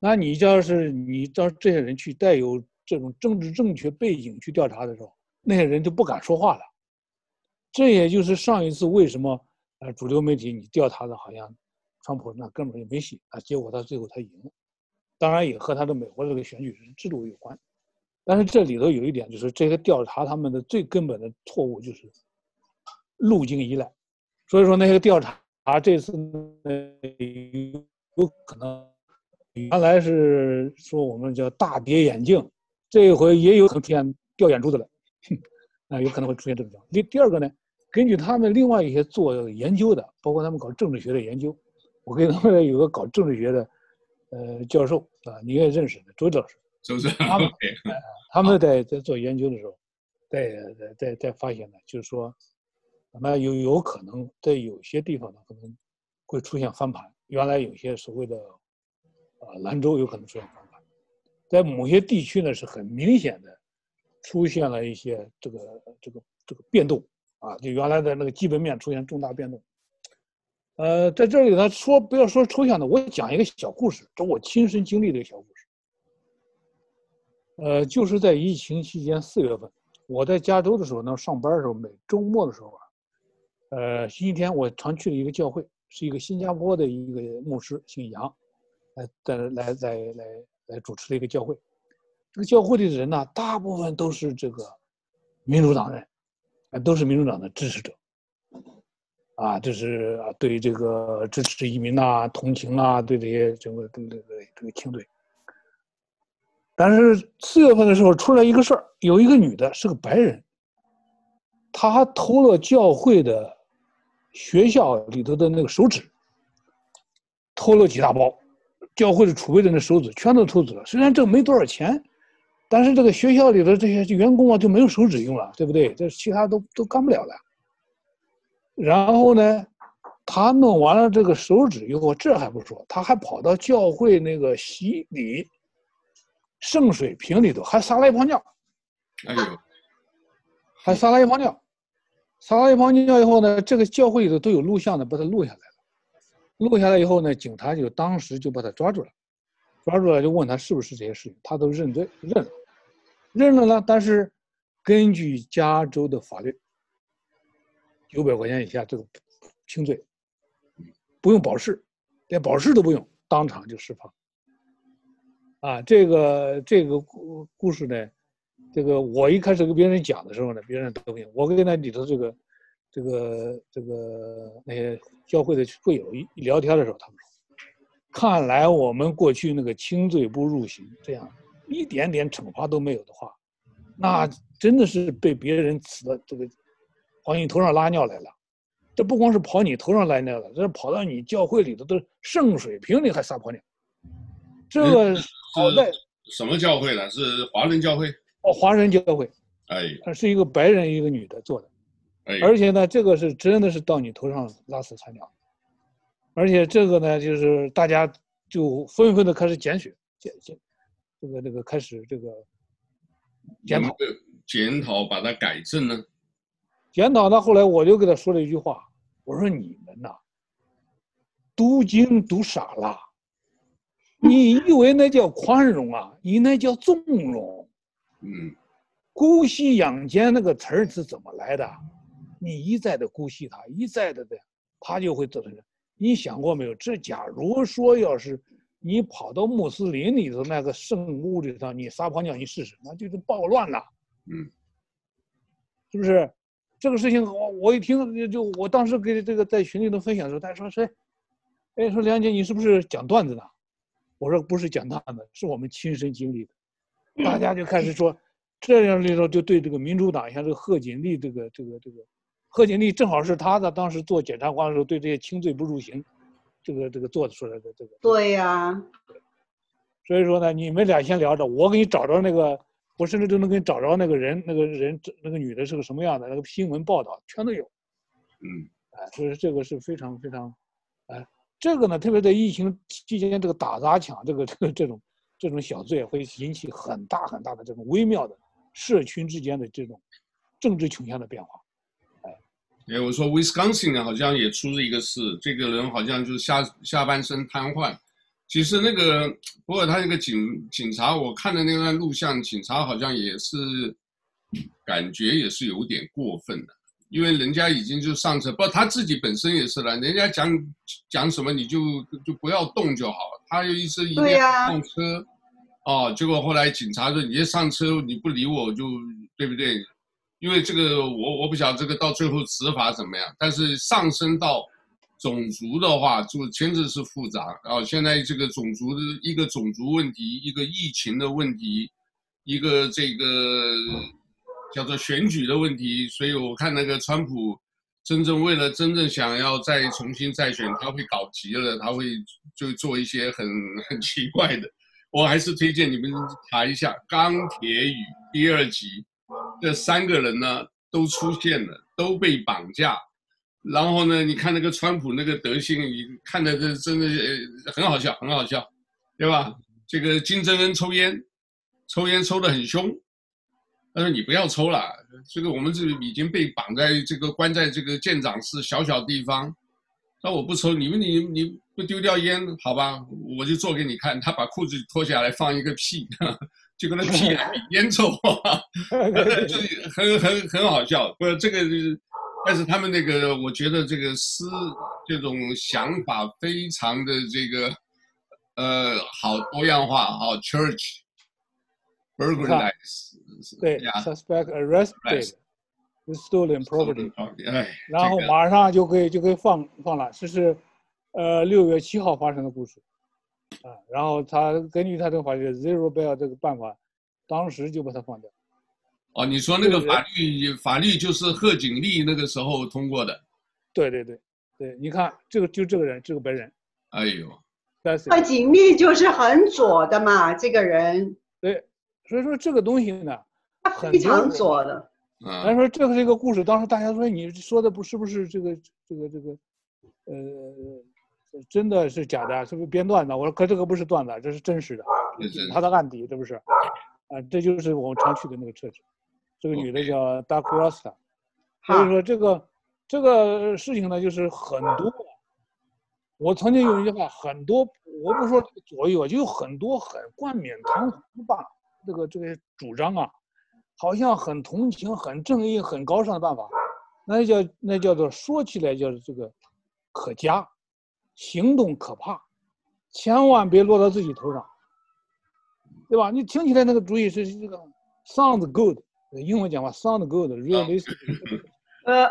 那你要是你到这些人去带有这种政治正确背景去调查的时候，那些人就不敢说话了。这也就是上一次为什么呃主流媒体你调查的好像川普那根本就没戏啊，结果他最后他赢了。当然也和他的美国这个选举制度有关。但是这里头有一点就是这个调查他们的最根本的错误就是路径依赖。所以说那个调查这次有可能。原来是说我们叫大跌眼镜，这一回也有可能出现掉眼珠子了，啊，有可能会出现这种情况。第第二个呢，根据他们另外一些做研究的，包括他们搞政治学的研究，我跟他们有个搞政治学的，呃，教授啊，你也认识的周教授，周教授，他们他们在在做研究的时候，在在在在发现呢，就是说，那有有可能在有些地方呢，可能会出现翻盘。原来有些所谓的。啊，兰州有可能出现翻盘，在某些地区呢是很明显的，出现了一些这个这个这个变动啊，就原来的那个基本面出现重大变动。呃，在这里呢说不要说抽象的，我讲一个小故事，这我亲身经历的一个小故事。呃，就是在疫情期间四月份，我在加州的时候呢，上班的时候，每周末的时候啊，呃，星期天我常去的一个教会，是一个新加坡的一个牧师，姓杨。来在来来来来主持了一个教会，这个教会里的人呢，大部分都是这个民主党人，都是民主党的支持者，啊，就是啊，对这个支持移民啊、同情啊，对这些整个这个这个清队。但是四月份的时候出来一个事儿，有一个女的是个白人，她偷了教会的学校里头的那个手纸，偷了几大包。教会的储备的那手指全都偷走了，虽然这没多少钱，但是这个学校里的这些员工啊就没有手指用了，对不对？这其他都都干不了了。然后呢，他弄完了这个手指以后，这还不说，他还跑到教会那个洗礼圣水瓶里头还撒了一泡尿。哎呦，还撒了一泡尿，撒了一泡尿以后呢，这个教会里头都有录像的，把它录下来。录下来以后呢，警察就当时就把他抓住了，抓住了就问他是不是这些事情，他都认罪认了，认了呢。但是根据加州的法律，九百块钱以下这个轻罪，不用保释，连保释都不用，当场就释放。啊，这个这个故故事呢，这个我一开始跟别人讲的时候呢，别人都不信，我跟那里头这个。这个这个那些教会的会友一一聊天的时候，他们说：“看来我们过去那个轻罪不入刑，这样一点点惩罚都没有的话，那真的是被别人刺的这个跑你头上拉尿来了。这不光是跑你头上拉尿了，这跑到你教会里头的圣水瓶里还撒泡尿。这个好在什么教会呢？是华人教会？哦，华人教会。哎，是一个白人一个女的做的。”而且呢，这个是真的是到你头上拉屎撒尿，而且这个呢，就是大家就纷纷的开始检举，检检，这个这个开始这个检讨，检讨把它改正呢。检讨呢，后来我就给他说了一句话，我说你们呐，读经读傻了。你以为那叫宽容啊？你那叫纵容。嗯，姑息养奸那个词儿是怎么来的？你一再的姑息他，一再的的，他就会做成。你想过没有？这假如说要是你跑到穆斯林里头那个圣屋里头，你撒泡尿，你试试，那就是暴乱了。嗯，是不是？这个事情我我一听就，我当时给这个在群里头分享的时候，他说谁？哎，说梁姐，你是不是讲段子呢？我说不是讲段子，是我们亲身经历的。大家就开始说，这样里头就对这个民主党，像这个贺锦丽，这个这个这个，贺锦丽正好是他的当时做检察官的时候，对这些轻罪不入刑，这个这个做出来的这个。对呀、啊。所以说呢，你们俩先聊着，我给你找着那个，我甚至都能给你找着那个人，那个人那个女的是个什么样的，那个新闻报道全都有。嗯。哎，所以这个是非常非常，哎。这个呢，特别在疫情期间，这个打砸抢，这个这个这种这种小罪会引起很大很大的这种微妙的社群之间的这种政治倾向的变化。哎，哎，我说 Wisconsin，好像也出了一个事，这个人好像就是下下半身瘫痪。其实那个，不过他那个警警察，我看的那段录像，警察好像也是感觉也是有点过分的。因为人家已经就上车，不，他自己本身也是了。人家讲讲什么，你就就不要动就好。他又一直一定要上车，啊、哦，结果后来警察说：“你一上车，你不理我，我就对不对？”因为这个我我不晓得这个到最后执法怎么样。但是上升到种族的话，就牵扯是复杂。然后现在这个种族的一个种族问题，一个疫情的问题，一个这个。叫做选举的问题，所以我看那个川普，真正为了真正想要再重新再选，他会搞急了，他会就做一些很很奇怪的。我还是推荐你们查一下《钢铁雨》第二集，这三个人呢都出现了，都被绑架。然后呢，你看那个川普那个德行，你看的这真的很好笑，很好笑，对吧？这个金正恩抽烟，抽烟抽得很凶。他说：“你不要抽了，这个我们这里已经被绑在这个关在这个舰长室小小地方。那我不抽，你们你你不丢掉烟，好吧？我就做给你看。他把裤子脱下来放一个屁，就跟那屁烟臭，就很很很好笑。不是这个，但是他们那个，我觉得这个思这种想法非常的这个呃好多样化，好 church。” Burglarize 对，suspect arrested with stolen property，哎，然后马上就可以就可以放放了，这是，呃，六月七号发生的故事，啊，然后他根据他这个法律 zero bail 这个办法，当时就把他放掉。哦，你说那个法律法律就是贺锦丽那个时候通过的？对对对对，你看这个就这个人这个白人，哎呦，贺锦丽就是很左的嘛，这个人。对。所以说这个东西呢，非常左的。嗯咱说这个是一个故事，当时大家说你说的不是不是这个这个这个，呃，真的是假的，是不是编段子？我说可这个不是段子，这是真实的，他的案底，这不是？啊，这就是我们常去的那个车子。这个女的叫 Dark Rasta。所以说这个这个事情呢，就是很多。我曾经有一句话，很多我不说左右，就有很多很冠冕堂皇吧。这个这个主张啊，好像很同情、很正义、很高尚的办法，那叫那叫做说起来叫这个可嘉，行动可怕，千万别落到自己头上，对吧？你听起来那个主意是这个 sounds good，英文讲话 sound good，realistic 呃，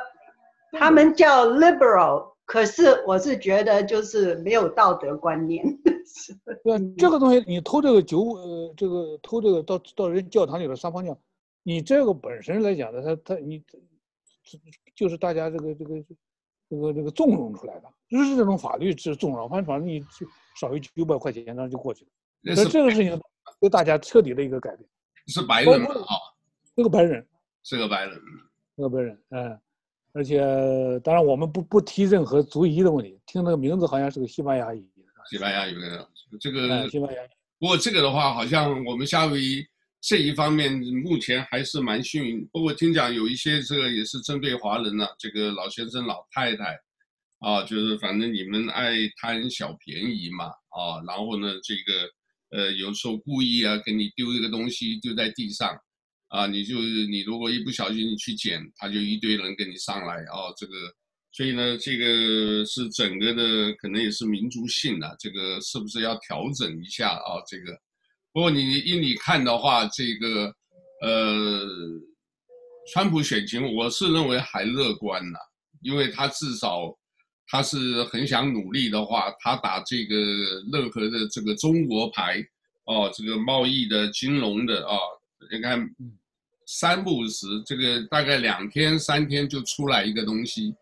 他们叫 liberal。可是我是觉得就是没有道德观念。对，这个东西你偷这个酒，呃，这个偷这个到到人教堂里边撒泡尿，你这个本身来讲的，他他你，就是大家这个这个这个这个纵容出来的，就是这种法律是纵容，反正反正你少于九百块钱，然后就过去了。所以这个事情对大家彻底的一个改变。是白人啊，是个白人，是个白人，是个白人，嗯。而且，当然我们不不提任何族裔的问题。听那个名字好像是个西班牙语。西班牙裔的这个，西班牙。不过这个的话，好像我们夏威夷这一方面目前还是蛮幸运。不过听讲有一些这个也是针对华人呢、这个老先生老太太，啊，就是反正你们爱贪小便宜嘛，啊，然后呢，这个呃有时候故意啊给你丢一个东西丢在地上，啊，你就你如果一不小心你去捡，他就一堆人跟你上来啊，这个，所以呢，这个是整个的可能也是民族性的，这个是不是要调整一下啊？这个，不过你依你看的话，这个呃，川普选情我是认为还乐观呐，因为他至少。他是很想努力的话，他打这个任何的这个中国牌，哦，这个贸易的、金融的啊，你看三不五时，这个大概两天三天就出来一个东西，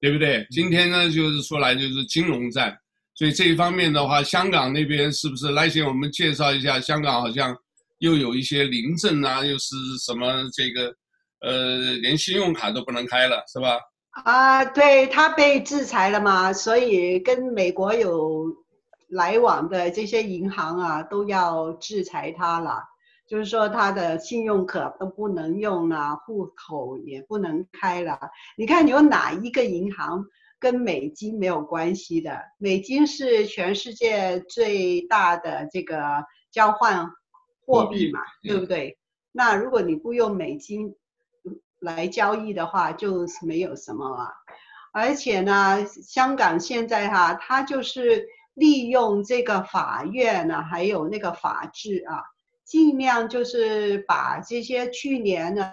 对不对？今天呢，就是说来就是金融战，所以这一方面的话，香港那边是不是来先我们介绍一下，香港好像又有一些临阵啊，又是什么这个，呃，连信用卡都不能开了，是吧？啊，对，他被制裁了嘛，所以跟美国有来往的这些银行啊，都要制裁他了。就是说，他的信用卡都不能用了，户口也不能开了。你看，有哪一个银行跟美金没有关系的？美金是全世界最大的这个交换货币嘛，对不对？那如果你不用美金，来交易的话，就没有什么了。而且呢，香港现在哈，它就是利用这个法院呢，还有那个法制啊，尽量就是把这些去年呢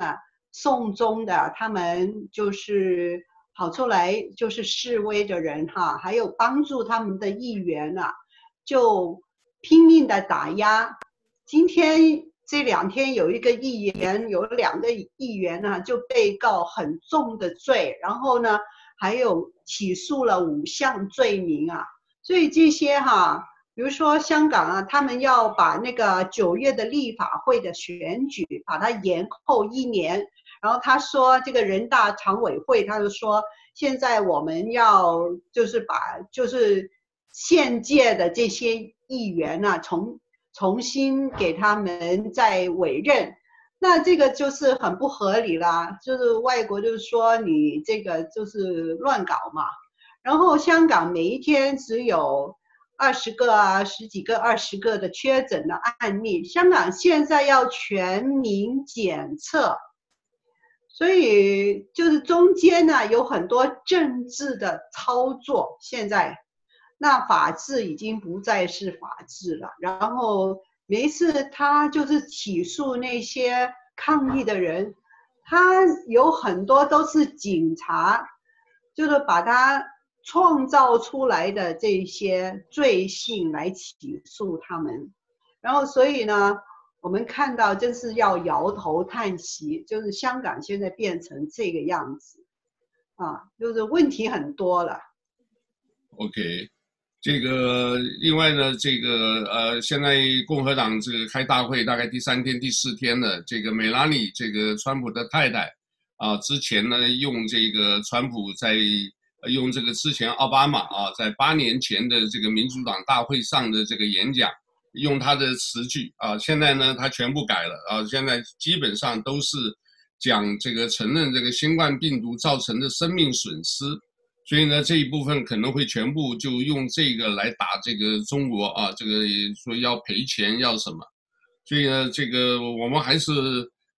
送终的他们就是跑出来就是示威的人哈，还有帮助他们的议员啊，就拼命的打压。今天。这两天有一个议员，有两个议员呢就被告很重的罪，然后呢还有起诉了五项罪名啊，所以这些哈，比如说香港啊，他们要把那个九月的立法会的选举把它延后一年，然后他说这个人大常委会他就说，现在我们要就是把就是现届的这些议员呢重。重新给他们再委任，那这个就是很不合理啦。就是外国就是说你这个就是乱搞嘛。然后香港每一天只有二十个啊，十几个、二十个的确诊的案例。香港现在要全民检测，所以就是中间呢有很多政治的操作。现在。那法治已经不再是法治了。然后每一次他就是起诉那些抗议的人，他有很多都是警察，就是把他创造出来的这些罪行来起诉他们。然后所以呢，我们看到真是要摇头叹息，就是香港现在变成这个样子，啊，就是问题很多了。OK。这个另外呢，这个呃，现在共和党这个开大会，大概第三天、第四天了。这个梅拉尼，这个川普的太太，啊，之前呢用这个川普在用这个之前奥巴马啊，在八年前的这个民主党大会上的这个演讲，用他的词句啊，现在呢他全部改了啊，现在基本上都是讲这个承认这个新冠病毒造成的生命损失。所以呢，这一部分可能会全部就用这个来打这个中国啊，这个说要赔钱要什么，所以呢，这个我们还是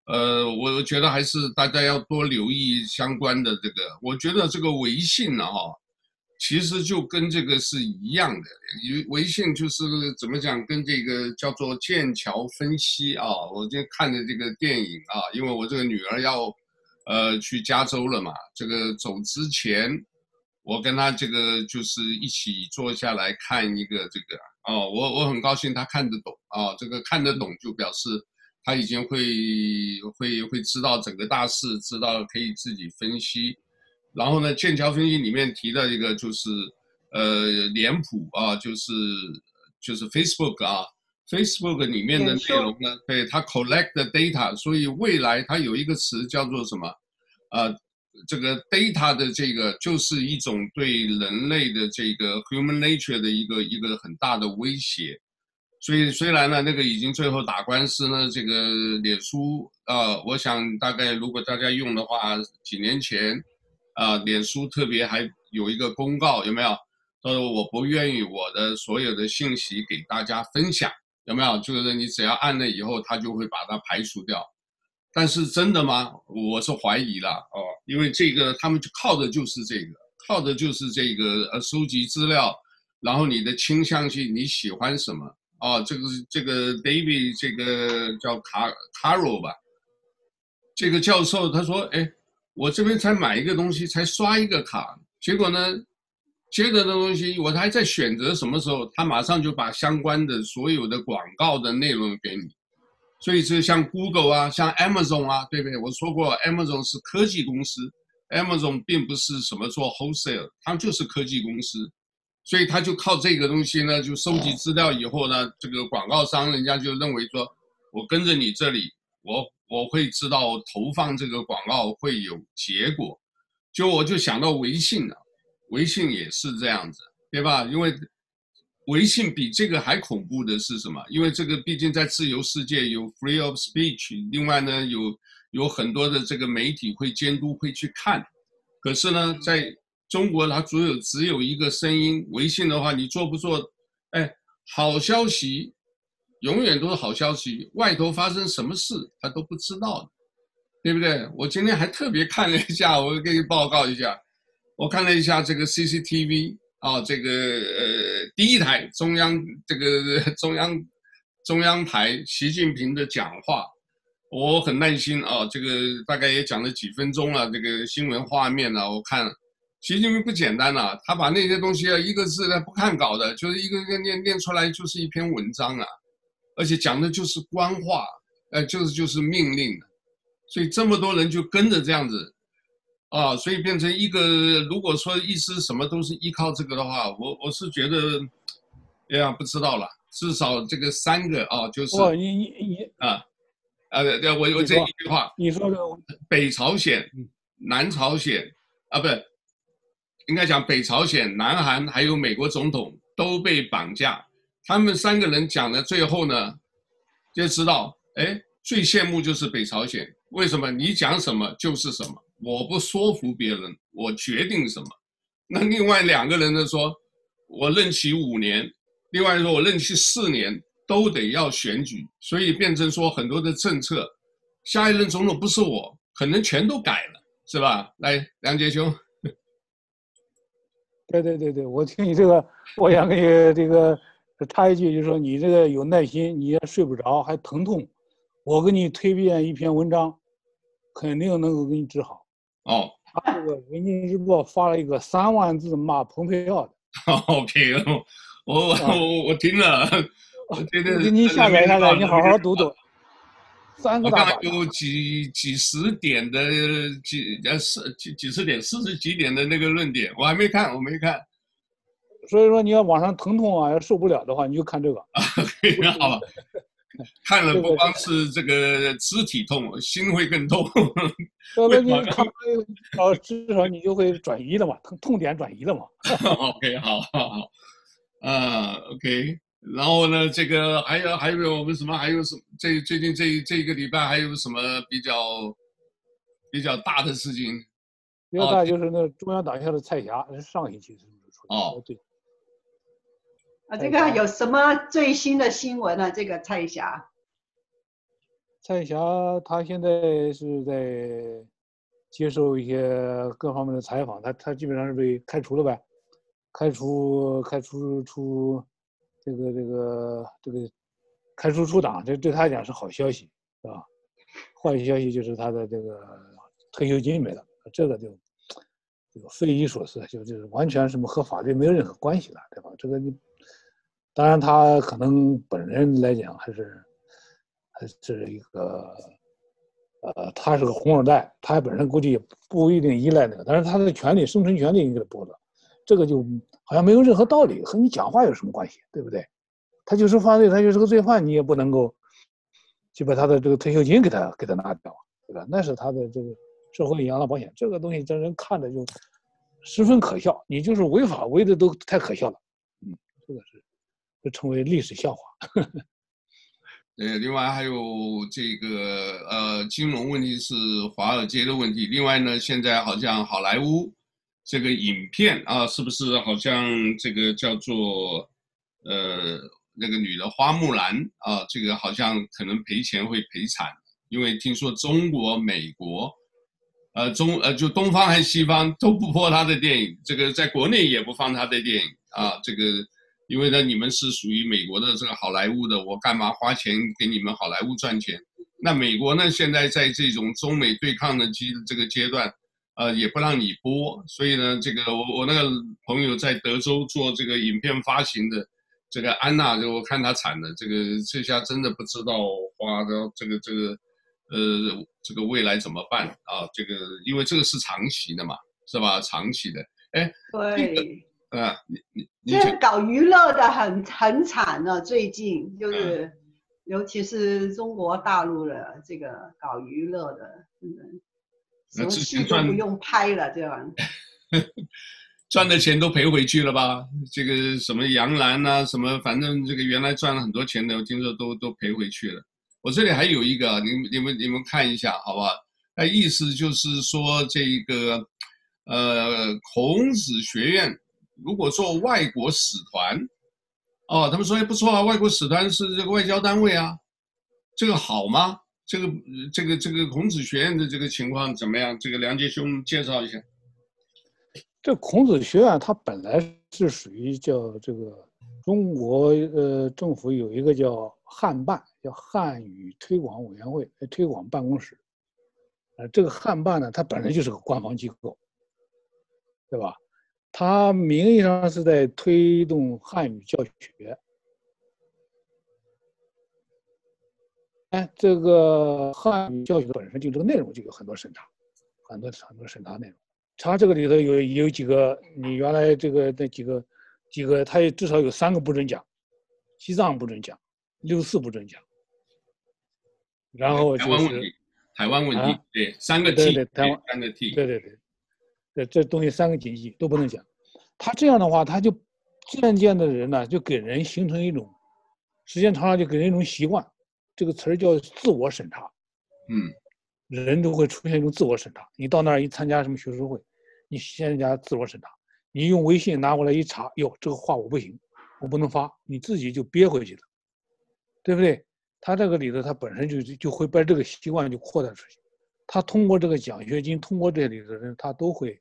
呃，我觉得还是大家要多留意相关的这个。我觉得这个微信呢，哈，其实就跟这个是一样的，因为微信就是怎么讲，跟这个叫做剑桥分析啊。我今天看的这个电影啊，因为我这个女儿要呃去加州了嘛，这个走之前。我跟他这个就是一起坐下来看一个这个哦，我我很高兴他看得懂啊，这个看得懂就表示他已经会会会知道整个大势，知道可以自己分析。然后呢，剑桥分析里面提到一个就是呃脸谱啊，就是就是 Facebook 啊，Facebook 里面的内容呢，对它 collect the data，所以未来它有一个词叫做什么呃。这个 data 的这个就是一种对人类的这个 human nature 的一个一个很大的威胁，所以虽然呢那个已经最后打官司呢，这个脸书啊、呃，我想大概如果大家用的话，几年前啊、呃，脸书特别还有一个公告，有没有？他说我不愿意我的所有的信息给大家分享，有没有？就是你只要按了以后，他就会把它排除掉。但是真的吗？我是怀疑了哦，因为这个他们就靠的就是这个，靠的就是这个呃收集资料，然后你的倾向性，你喜欢什么？哦，这个这个 David，这个叫卡卡罗吧，这个教授他说，哎，我这边才买一个东西，才刷一个卡，结果呢，接着的东西我还在选择什么时候，他马上就把相关的所有的广告的内容给你。所以是像 Google 啊，像 Amazon 啊，对不对？我说过，Amazon 是科技公司，Amazon 并不是什么做 wholesale，它就是科技公司，所以他就靠这个东西呢，就收集资料以后呢，这个广告商人家就认为说，我跟着你这里，我我会知道投放这个广告会有结果，就我就想到微信了，微信也是这样子，对吧？因为微信比这个还恐怖的是什么？因为这个毕竟在自由世界有 free of speech，另外呢有有很多的这个媒体会监督会去看，可是呢在中国它只有只有一个声音。微信的话你做不做？哎，好消息永远都是好消息，外头发生什么事他都不知道，对不对？我今天还特别看了一下，我给你报告一下，我看了一下这个 CCTV。啊，这个呃，第一台中央这个 中央中央台习近平的讲话，我很耐心啊、这个大概也讲了几分钟了，这个新闻画面呢，我看习近平不简单呐，他把那些东西啊，一个字呢不看稿的，就是一个一个念念出来就是一篇文章啊，而且讲的就是官话，呃，就是就是命令，所以这么多人就跟着这样子。啊，所以变成一个，如果说意思什么都是依靠这个的话，我我是觉得，哎呀，不知道了。至少这个三个啊，就是哦，你你你啊，呃、啊，对，我我这一句话，你说的北朝鲜、南朝鲜啊，不，应该讲北朝鲜、南韩还有美国总统都被绑架，他们三个人讲的最后呢，就知道，哎，最羡慕就是北朝鲜，为什么？你讲什么就是什么。我不说服别人，我决定什么。那另外两个人呢说，我任期五年，另外说我任期四年都得要选举，所以变成说很多的政策，下一任总统不是我，可能全都改了，是吧？来，梁杰兄。对对对对，我听你这个，我想给你这个插一句，就是说你这个有耐心，你也睡不着，还疼痛，我给你推荐一篇文章，肯定能够给你治好。哦，他这个《人民日报》发了一个三万字骂蓬佩奥的。OK，我我我我听了，我觉得给你下载下来，你好好读读。三个大。有几几十点的几呃四几几十点四十几点的那个论点，我还没看，我没看。所以说你要晚上疼痛啊，要受不了的话，你就看这个。好。看了不光是这个肢体痛，心会更痛。那你看，哦，至少你就会转移了嘛，痛痛点转移了嘛。OK，好好好，啊，OK，然后呢，这个还有还有我们什么？还有什么？这最近这这一个礼拜还有什么比较比较大的事情？比较大就是那中央党校的蔡霞，是上星期是不是出的？哦，对。啊，这个有什么最新的新闻呢？这个蔡霞，蔡霞她现在是在接受一些各方面的采访，她她基本上是被开除了呗，开除开除出这个这个这个开除出党，这对她来讲是好消息，是吧？坏消息就是她的这个退休金没了，这个就这个匪夷所思，就就是完全什么和法律没有任何关系了，对吧？这个你。当然，他可能本人来讲还是还是一个，呃，他是个红二代，他本身估计也不一定依赖那个，但是他的权利、生存权利应该剥夺，这个就好像没有任何道理，和你讲话有什么关系，对不对？他就是犯罪，他就是个罪犯，你也不能够就把他的这个退休金给他给他拿掉，对吧？那是他的这个社会养老保险，这个东西让人看着就十分可笑，你就是违法违的都太可笑了，就成为历史笑话。呃，另外还有这个呃，金融问题是华尔街的问题。另外呢，现在好像好莱坞这个影片啊，是不是好像这个叫做呃那个女的花木兰啊，这个好像可能赔钱会赔惨，因为听说中国、美国，呃中呃就东方还是西方都不播他的电影，这个在国内也不放他的电影啊，这个。因为呢，你们是属于美国的这个好莱坞的，我干嘛花钱给你们好莱坞赚钱？那美国呢，现在在这种中美对抗的阶这个阶段，呃，也不让你播。所以呢，这个我我那个朋友在德州做这个影片发行的，这个安娜，就我看她惨了，这个这下真的不知道花的这个这个，呃，这个未来怎么办啊？这个因为这个是长期的嘛，是吧？长期的，哎，对。啊，你你你这搞娱乐的很很惨呢，最近就是，尤其是中国大陆的这个搞娱乐的，嗯，什么戏都不用拍了，这样，赚的钱都赔回去了吧？这个什么杨澜呐，什么反正这个原来赚了很多钱的，我听说都都赔回去了。我这里还有一个，你你们你们看一下，好不好？那意思就是说这个，呃，孔子学院。如果做外国使团，哦，他们说也不错啊，外国使团是这个外交单位啊，这个好吗？这个这个这个孔子学院的这个情况怎么样？这个梁杰兄介绍一下。这孔子学院它本来是属于叫这个中国呃政府有一个叫汉办，叫汉语推广委员会推广办公室，呃，这个汉办呢，它本来就是个官方机构，对吧？他名义上是在推动汉语教学，哎，这个汉语教学本身就这个内容就有很多审查，很多很多审查内容。他这个里头有有几个，你原来这个那几个几个，他也至少有三个不准讲，西藏不准讲，六四不准讲，然后就是台湾问题，啊、对，三个 T，对对，台湾三个 T，对对对。这这东西三个禁忌都不能讲，他这样的话，他就渐渐的人呢，就给人形成一种，时间长了就给人一种习惯，这个词儿叫自我审查，嗯，人都会出现一种自我审查。你到那儿一参加什么学术会，你先加自我审查，你用微信拿过来一查，哟，这个话我不行，我不能发，你自己就憋回去了，对不对？他这个里头，他本身就就会把这个习惯就扩大出去，他通过这个奖学金，通过这里的人，他都会。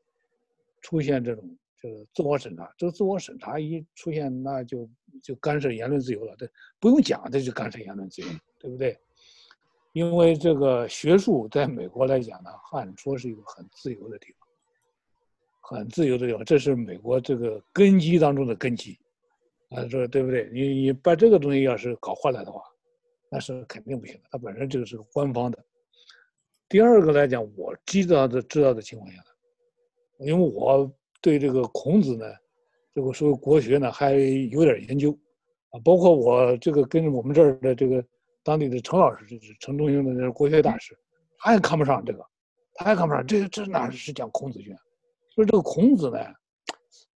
出现这种这个自我审查，这个自我审查一出现，那就就干涉言论自由了。这不用讲，这就干涉言论自由，对不对？因为这个学术在美国来讲呢，按说是一个很自由的地方，很自由的地方，这是美国这个根基当中的根基，啊，说对不对？你你把这个东西要是搞坏了的话，那是肯定不行的。它本身这个是个官方的。第二个来讲，我知道的知道的情况下呢。因为我对这个孔子呢，这个说国学呢还有点研究，啊，包括我这个跟我们这儿的这个当地的陈老师，就是陈中英的那国学大师，他也看不上这个，他也看不上这这哪是讲孔子学？说这个孔子呢，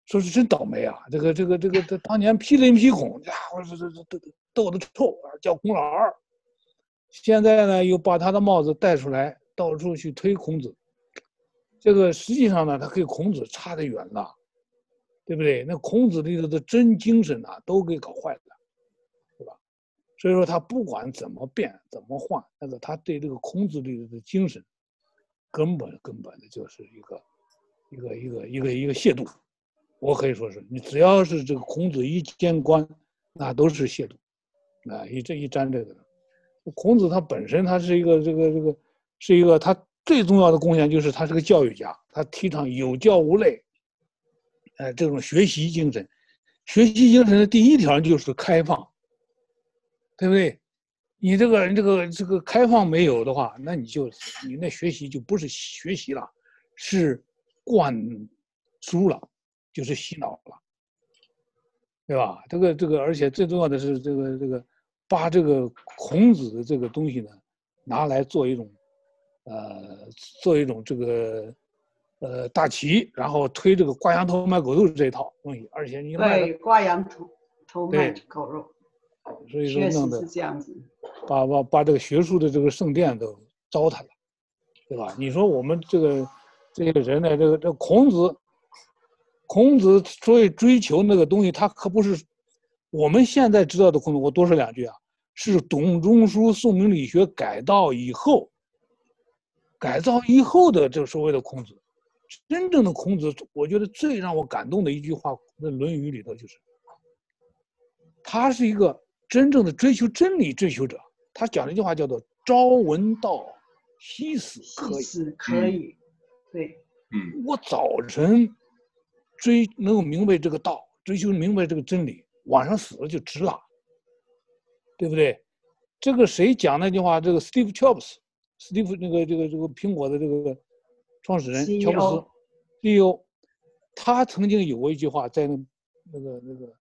说是真倒霉啊！这个这个这个他当年批林批孔，家伙这这这斗得臭，叫孔老二，现在呢又把他的帽子戴出来，到处去推孔子。这个实际上呢，他跟孔子差得远了，对不对？那孔子里头的真精神呐，都给搞坏了，对吧？所以说他不管怎么变，怎么换，但是他对这个孔子里头的精神，根本根本的就是一个，一个一个一个一个亵渎。我可以说是你只要是这个孔子一见官，那都是亵渎。啊，一这一沾这个，孔子他本身他是一个这个这个是一个他。最重要的贡献就是他是个教育家，他提倡有教无类，呃，这种学习精神，学习精神的第一条就是开放，对不对？你这个这个这个开放没有的话，那你就你那学习就不是学习了，是灌输了，就是洗脑了，对吧？这个这个，而且最重要的是这个这个，把这个孔子的这个东西呢，拿来做一种。呃，做一种这个呃大旗，然后推这个挂羊头卖狗肉这一套东西，而且你对挂羊头头卖狗肉，所以说弄的是这样子，把把把这个学术的这个圣殿都糟蹋了，对吧？你说我们这个这些人呢，这个这孔子孔子所以追求那个东西，他可不是我们现在知道的孔子。我多说两句啊，是董仲舒宋明理学改道以后，改造以后的这个所谓的孔子。真正的孔子，我觉得最让我感动的一句话，在《论语》里头就是，他是一个真正的追求真理追求者。他讲了一句话叫做“朝闻道，夕死可以”，死可以，对，嗯，我早晨追能够明白这个道，追求明白这个真理，晚上死了就值了，对不对？这个谁讲那句话？这个 Steve Jobs，Steve 那个这个这个苹果的这个。创始人乔布斯，CEO，他曾经有过一句话，在那那个那个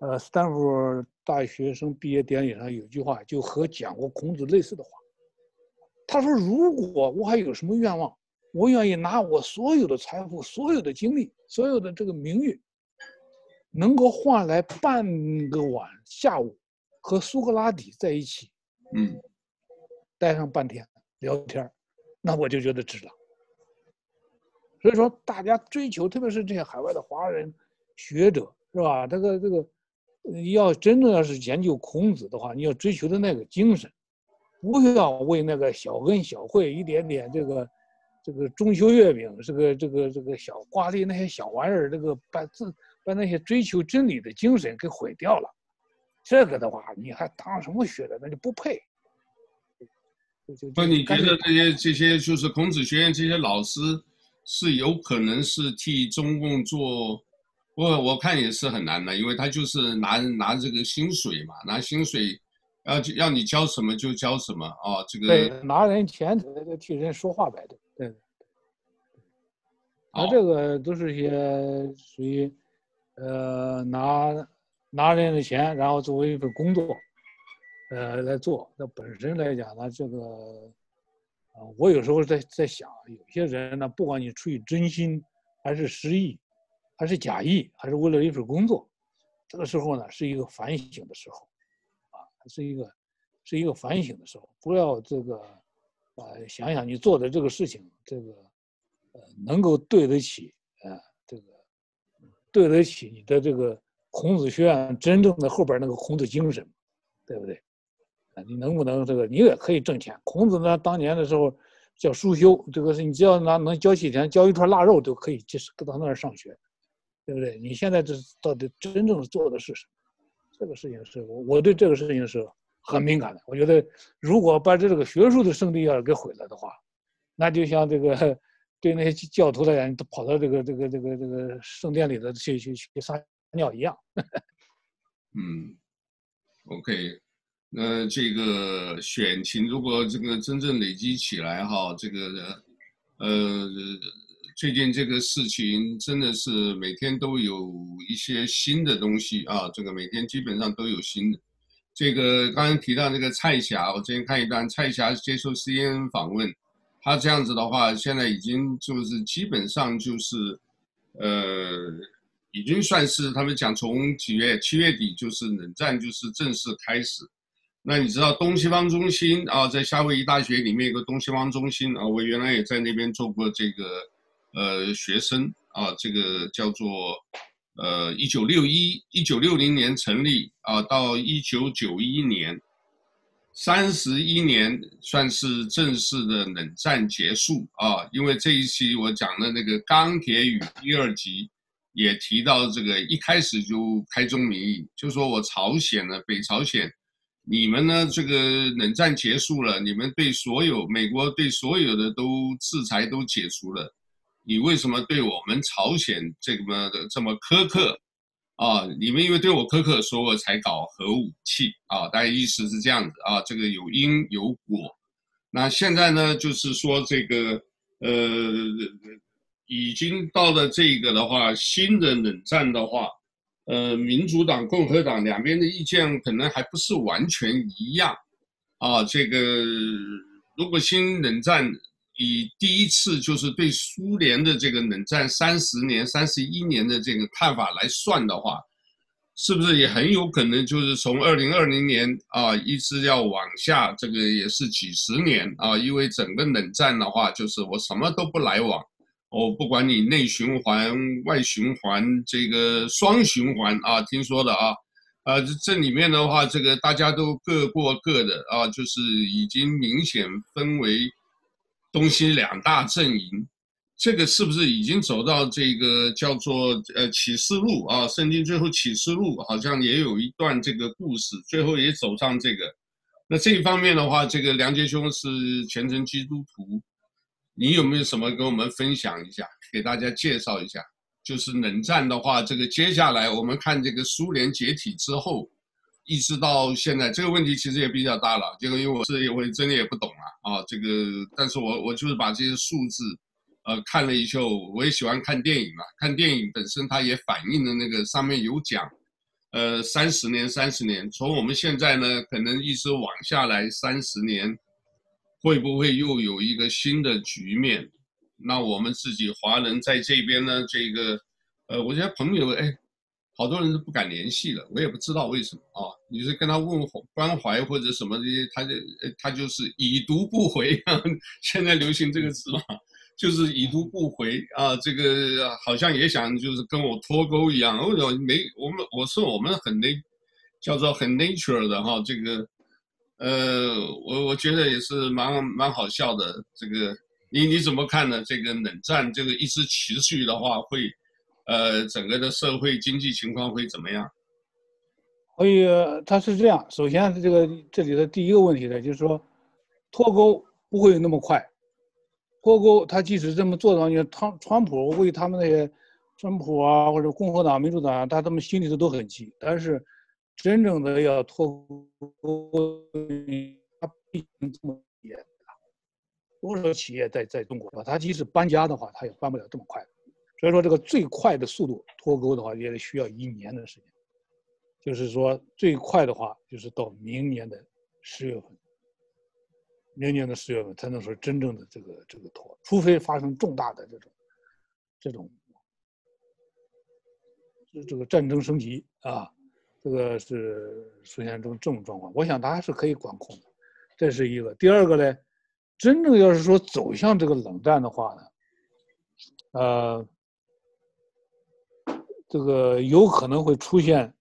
呃斯坦福大学生毕业典礼上有一句话，就和讲过孔子类似的话。他说：“如果我还有什么愿望，我愿意拿我所有的财富、所有的精力、所有的这个名誉，能够换来半个晚下午和苏格拉底在一起，嗯，待上半天聊天，那我就觉得值了。”所以说，大家追求，特别是这些海外的华人学者，是吧？这个这个，要真正要是研究孔子的话，你要追求的那个精神，不要为那个小恩小惠、一点点这个这个中秋月饼，这个这个这个小挂历那些小玩意儿，这个把自把那些追求真理的精神给毁掉了。这个的话，你还当什么学者？那就不配。那你觉得这些这些就是孔子学院这些老师？是有可能是替中共做，我我看也是很难的，因为他就是拿拿这个薪水嘛，拿薪水，要要你教什么就教什么啊，这个对，拿人钱替人说话呗，对对。他这个都是一些属于，呃，拿拿人的钱，然后作为一份工作，呃来做。那本身来讲呢，这个。我有时候在在想，有些人呢，不管你出于真心，还是实意，还是假意，还是为了一份工作，这个时候呢，是一个反省的时候，啊，是一个，是一个反省的时候。不要这个，呃，想想你做的这个事情，这个，呃，能够对得起，呃，这个，对得起你的这个孔子学院真正的后边那个孔子精神，对不对？你能不能这个？你也可以挣钱。孔子呢，当年的时候叫书修，这个是你只要拿能交齐钱，交一串腊肉都可以，就是到那儿上学，对不对？你现在这到底真正做的是什么？这个事情是我我对这个事情是很敏感的。我觉得如果把这个学术的圣地要是给毁了的话，那就像这个对那些教徒来讲，都跑到这个这个这个这个圣殿里头去去去撒尿一样。嗯，OK。那这个选情如果这个真正累积起来哈，这个呃，最近这个事情真的是每天都有一些新的东西啊，这个每天基本上都有新的。这个刚刚提到那个蔡霞，我之前看一段蔡霞接受 CNN 访问，他这样子的话，现在已经就是基本上就是呃，已经算是他们讲从几月七月底就是冷战就是正式开始。那你知道东西方中心啊，在夏威夷大学里面有个东西方中心啊，我原来也在那边做过这个，呃，学生啊，这个叫做，呃，一九六一一九六零年成立啊，到一九九一年，三十一年算是正式的冷战结束啊。因为这一期我讲的那个钢铁雨第二集也提到这个，一开始就开宗明义，就说我朝鲜呢，北朝鲜。你们呢？这个冷战结束了，你们对所有美国对所有的都制裁都解除了，你为什么对我们朝鲜这么这么苛刻？啊，你们因为对我苛刻，所以我才搞核武器啊，大概意思是这样子啊，这个有因有果。那现在呢，就是说这个呃，已经到了这个的话，新的冷战的话。呃，民主党、共和党两边的意见可能还不是完全一样，啊，这个如果新冷战以第一次就是对苏联的这个冷战三十年、三十一年的这个看法来算的话，是不是也很有可能就是从二零二零年啊一直要往下，这个也是几十年啊？因为整个冷战的话，就是我什么都不来往，哦，不管你内循环、外循环，这个双循环啊，听说的啊，啊，这里面的话，这个大家都各过各的啊，就是已经明显分为东西两大阵营。这个是不是已经走到这个叫做呃启示录啊？圣经最后启示录好像也有一段这个故事，最后也走上这个。那这一方面的话，这个梁杰兄是虔诚基督徒，你有没有什么跟我们分享一下，给大家介绍一下？就是冷战的话，这个接下来我们看这个苏联解体之后，一直到现在，这个问题其实也比较大了。这个因为我是我真的也不懂啊啊，这个但是我我就是把这些数字。呃，看了一下，我也喜欢看电影嘛。看电影本身，它也反映了那个上面有讲，呃，三十年，三十年，从我们现在呢，可能一直往下来三十年，会不会又有一个新的局面？那我们自己华人在这边呢，这个，呃，我觉得朋友，哎，好多人都不敢联系了，我也不知道为什么啊。你是跟他问关怀或者什么这些，他就他就是已读不回，现在流行这个词嘛。就是已读不回啊，这个好像也想就是跟我脱钩一样。我说没，我们我说我们很内叫做很 nature 的哈，这个，呃，我我觉得也是蛮蛮好笑的。这个你你怎么看呢？这个冷战这个一直持续的话，会，呃，整个的社会经济情况会怎么样？所以他是这样，首先这个这里的第一个问题呢，就是说脱钩不会那么快。脱钩，他即使这么做的话，你看川川普为他们那些川普啊，或者共和党、民主党啊，他他们心里头都很急。但是，真正的要脱钩，他毕竟这么严大，多少企业在在中国吧？他即使搬家的话，他也搬不了这么快。所以说，这个最快的速度脱钩的话，也得需要一年的时间。就是说，最快的话，就是到明年的十月份。明年的十月份才能说真正的这个这个脱，除非发生重大的这种这种这这个战争升级啊，这个是出现这种这种状况，我想它还是可以管控的，这是一个。第二个呢，真正要是说走向这个冷战的话呢，呃，这个有可能会出现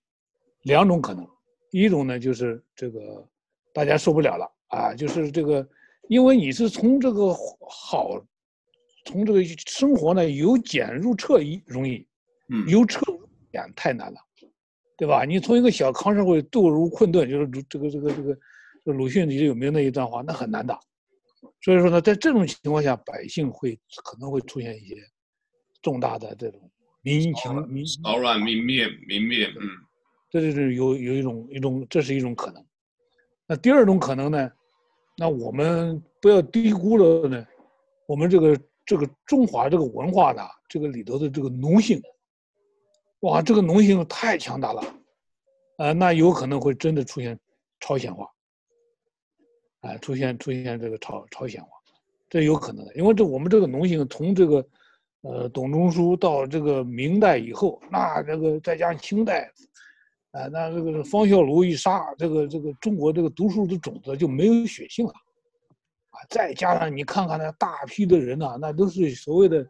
两种可能，一种呢就是这个大家受不了了。啊，就是这个，因为你是从这个好，从这个生活呢由俭入奢易容易，嗯，由奢入俭太难了，对吧？你从一个小康社会堕入困顿，就是这个这个这个，这鲁迅里有名的一段话，那很难的。所以说呢，在这种情况下，百姓会可能会出现一些重大的这种民情民骚乱、民灭、民灭，嗯，这就是有有一种一种，这是一种可能。那第二种可能呢？那我们不要低估了呢，我们这个这个中华这个文化的这个里头的这个奴性，哇，这个农性太强大了，啊，那有可能会真的出现朝鲜化，啊，出现出现这个朝朝鲜化，这有可能的，因为这我们这个农性从这个，呃，董仲舒到这个明代以后，那这个再加上清代。啊，那这个方孝孺一杀，这个这个中国这个读书的种子就没有血性了，啊，再加上你看看那大批的人呐、那都是所谓的，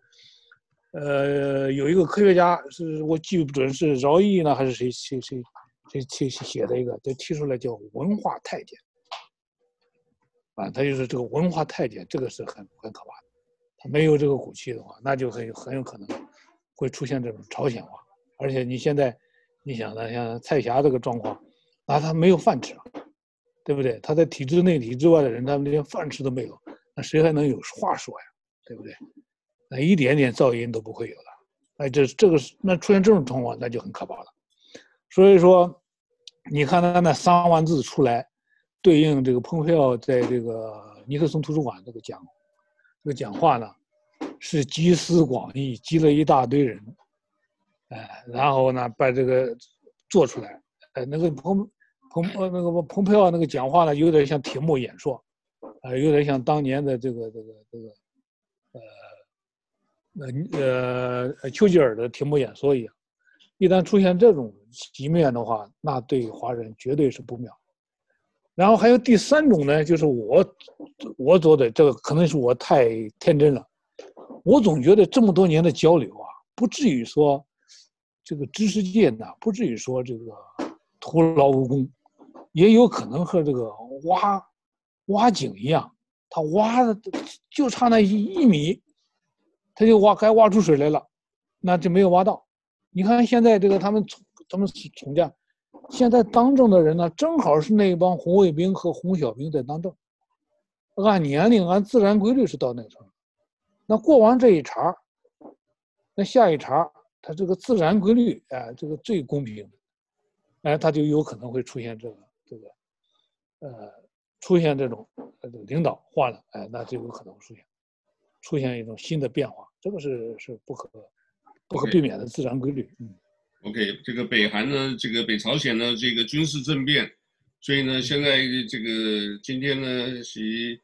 呃，有一个科学家是我记不准是饶毅呢还是谁谁谁谁谁写的一个，就提出来叫文化太监，啊，他就是这个文化太监，这个是很很可怕的，他没有这个骨气的话，那就很很有可能会出现这种朝鲜化，而且你现在。你想呢？像蔡霞这个状况，那他没有饭吃，对不对？他在体制内、体制外的人，他们连饭吃都没有，那谁还能有话说呀？对不对？那一点点噪音都不会有了。哎，这这个是那出现这种状况，那就很可怕了。所以说，你看他那三万字出来，对应这个蓬佩奥在这个尼克松图书馆这个讲，这个讲话呢，是集思广益，集了一大堆人。哎，然后呢，把这个做出来。哎，那个蓬蓬呃那个蓬佩奥那个讲话呢，有点像铁幕演说，啊，有点像当年的这个这个这个，呃，呃呃丘吉尔的铁幕演说一样。一旦出现这种局面的话，那对华人绝对是不妙。然后还有第三种呢，就是我我做的这个，可能是我太天真了。我总觉得这么多年的交流啊，不至于说这个知识界呢，不至于说这个徒劳无功，也有可能和这个挖挖井一样，他挖的就差那一一米，他就挖该挖出水来了，那就没有挖到。你看现在这个他们从他们从家，现在当政的人呢，正好是那帮红卫兵和红小兵在当政，按年龄按自然规律是到那时候。那过完这一茬，那下一茬，他这个自然规律，哎，这个最公平，哎，他就有可能会出现这个这个，呃，出现这种呃领导换了，哎，那就有可能出现出现一种新的变化，这个是是不可不可避免的自然规律。嗯。OK，这个北韩呢，这个北朝鲜呢，这个军事政变，所以呢，现在这个今天呢，习。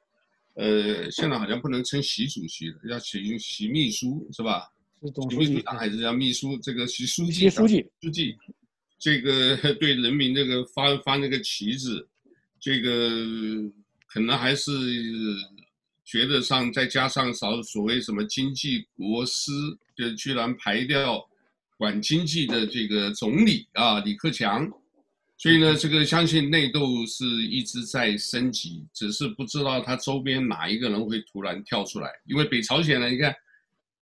呃，现在好像不能称习主席了，要习习秘书是吧？习秘书长还是叫秘书？这个习书记，书记，书记，这个 对人民这个发发那个旗子，这个可能还是觉得上再加上少所谓什么经济国师，就居然排掉管经济的这个总理啊，李克强。所以呢，这个相信内斗是一直在升级，只是不知道他周边哪一个人会突然跳出来。因为北朝鲜呢，你看，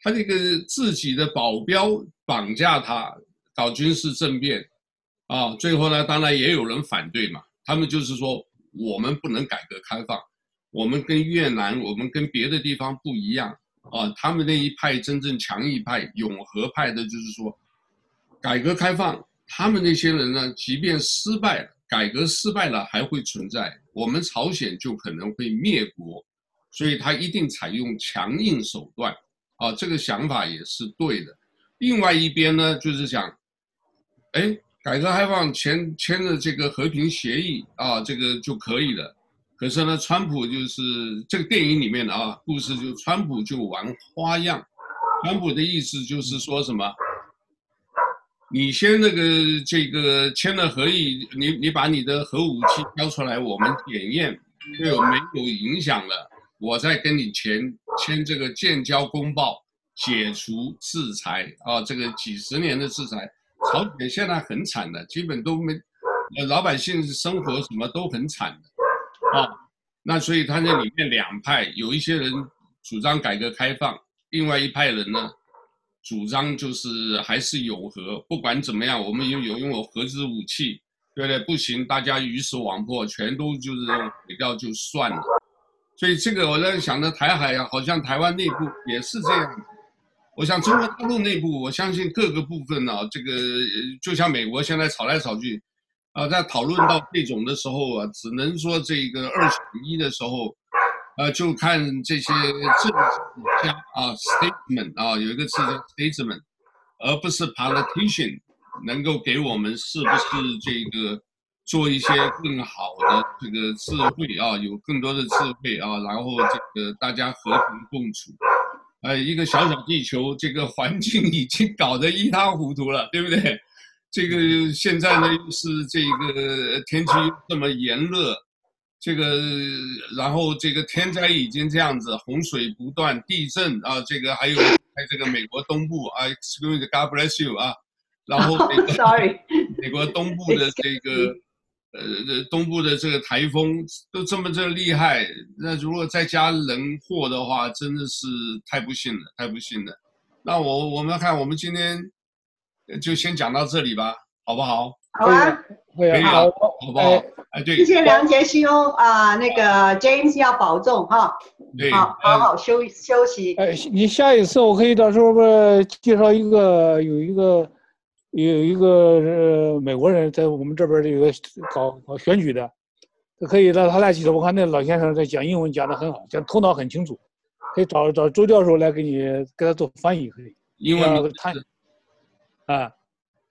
他这个自己的保镖绑架他搞军事政变，啊，最后呢，当然也有人反对嘛。他们就是说，我们不能改革开放，我们跟越南，我们跟别的地方不一样啊。他们那一派真正强硬派、永和派的，就是说，改革开放。他们那些人呢，即便失败了，改革失败了，还会存在，我们朝鲜就可能会灭国，所以他一定采用强硬手段，啊，这个想法也是对的。另外一边呢，就是讲，哎，改革开放签签了这个和平协议啊，这个就可以了。可是呢，川普就是这个电影里面的啊故事，就川普就玩花样，川普的意思就是说什么？你先那个这个签了合议，你你把你的核武器交出来，我们检验，对有没有影响了，我再跟你签签这个建交公报，解除制裁啊，这个几十年的制裁，朝鲜现在很惨的，基本都没，老百姓生活什么都很惨的，啊，那所以他那里面两派，有一些人主张改革开放，另外一派人呢，主张就是还是有核，不管怎么样，我们拥有拥有核子武器，对不对？不行，大家鱼死网破，全都就是毁掉就算了。所以这个我在想着台海啊，好像台湾内部也是这样。我想中国大陆内部，我相信各个部分呢、这个就像美国现在吵来吵去，啊，在讨论到这种的时候啊，只能说这个二选一的时候。呃，就看这些政治家啊，statement 啊，有一个词叫 statement，而不是 politician，能够给我们是不是这个做一些更好的这个智慧啊，有更多的智慧啊，然后这个大家和平共处。呃，一个小小地球，这个环境已经搞得一塌糊涂了，对不对？这个现在呢，又是这个天气这么炎热。这个，然后这个天灾已经这样子，洪水不断，地震啊，这个还有在这个美国东部啊，Excuse God bless you 啊，然后美国，Sorry，美国东部的这个，呃，东部的这个台风都这么这厉害，那如果再加人祸的话，真的是太不幸了，太不幸了。那我我们看，我们今天就先讲到这里吧，好不好？好啊，可以啊，好不好？哎，对，谢谢梁杰兄啊，那个 James 要保重哈，对，好，好好休休息。哎，你下一次我可以到时候不介绍一个有一个有一个呃美国人在我们这边的有个搞搞选举的，可以让他来介绍。我看那老先生在讲英文讲的很好，讲头脑很清楚，可以找找周教授来给你给他做翻译可以。英文他啊，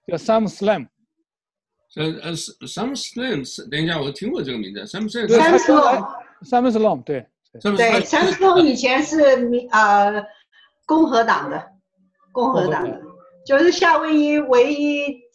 叫 Sam Slam。呃呃，Sam Slam，等一下，我听过这个名字，Sam Slam。Sam Slam，Sam Slam，对。对，Sam Slam 以前是民呃共和党的，共和党的，就是夏威夷唯一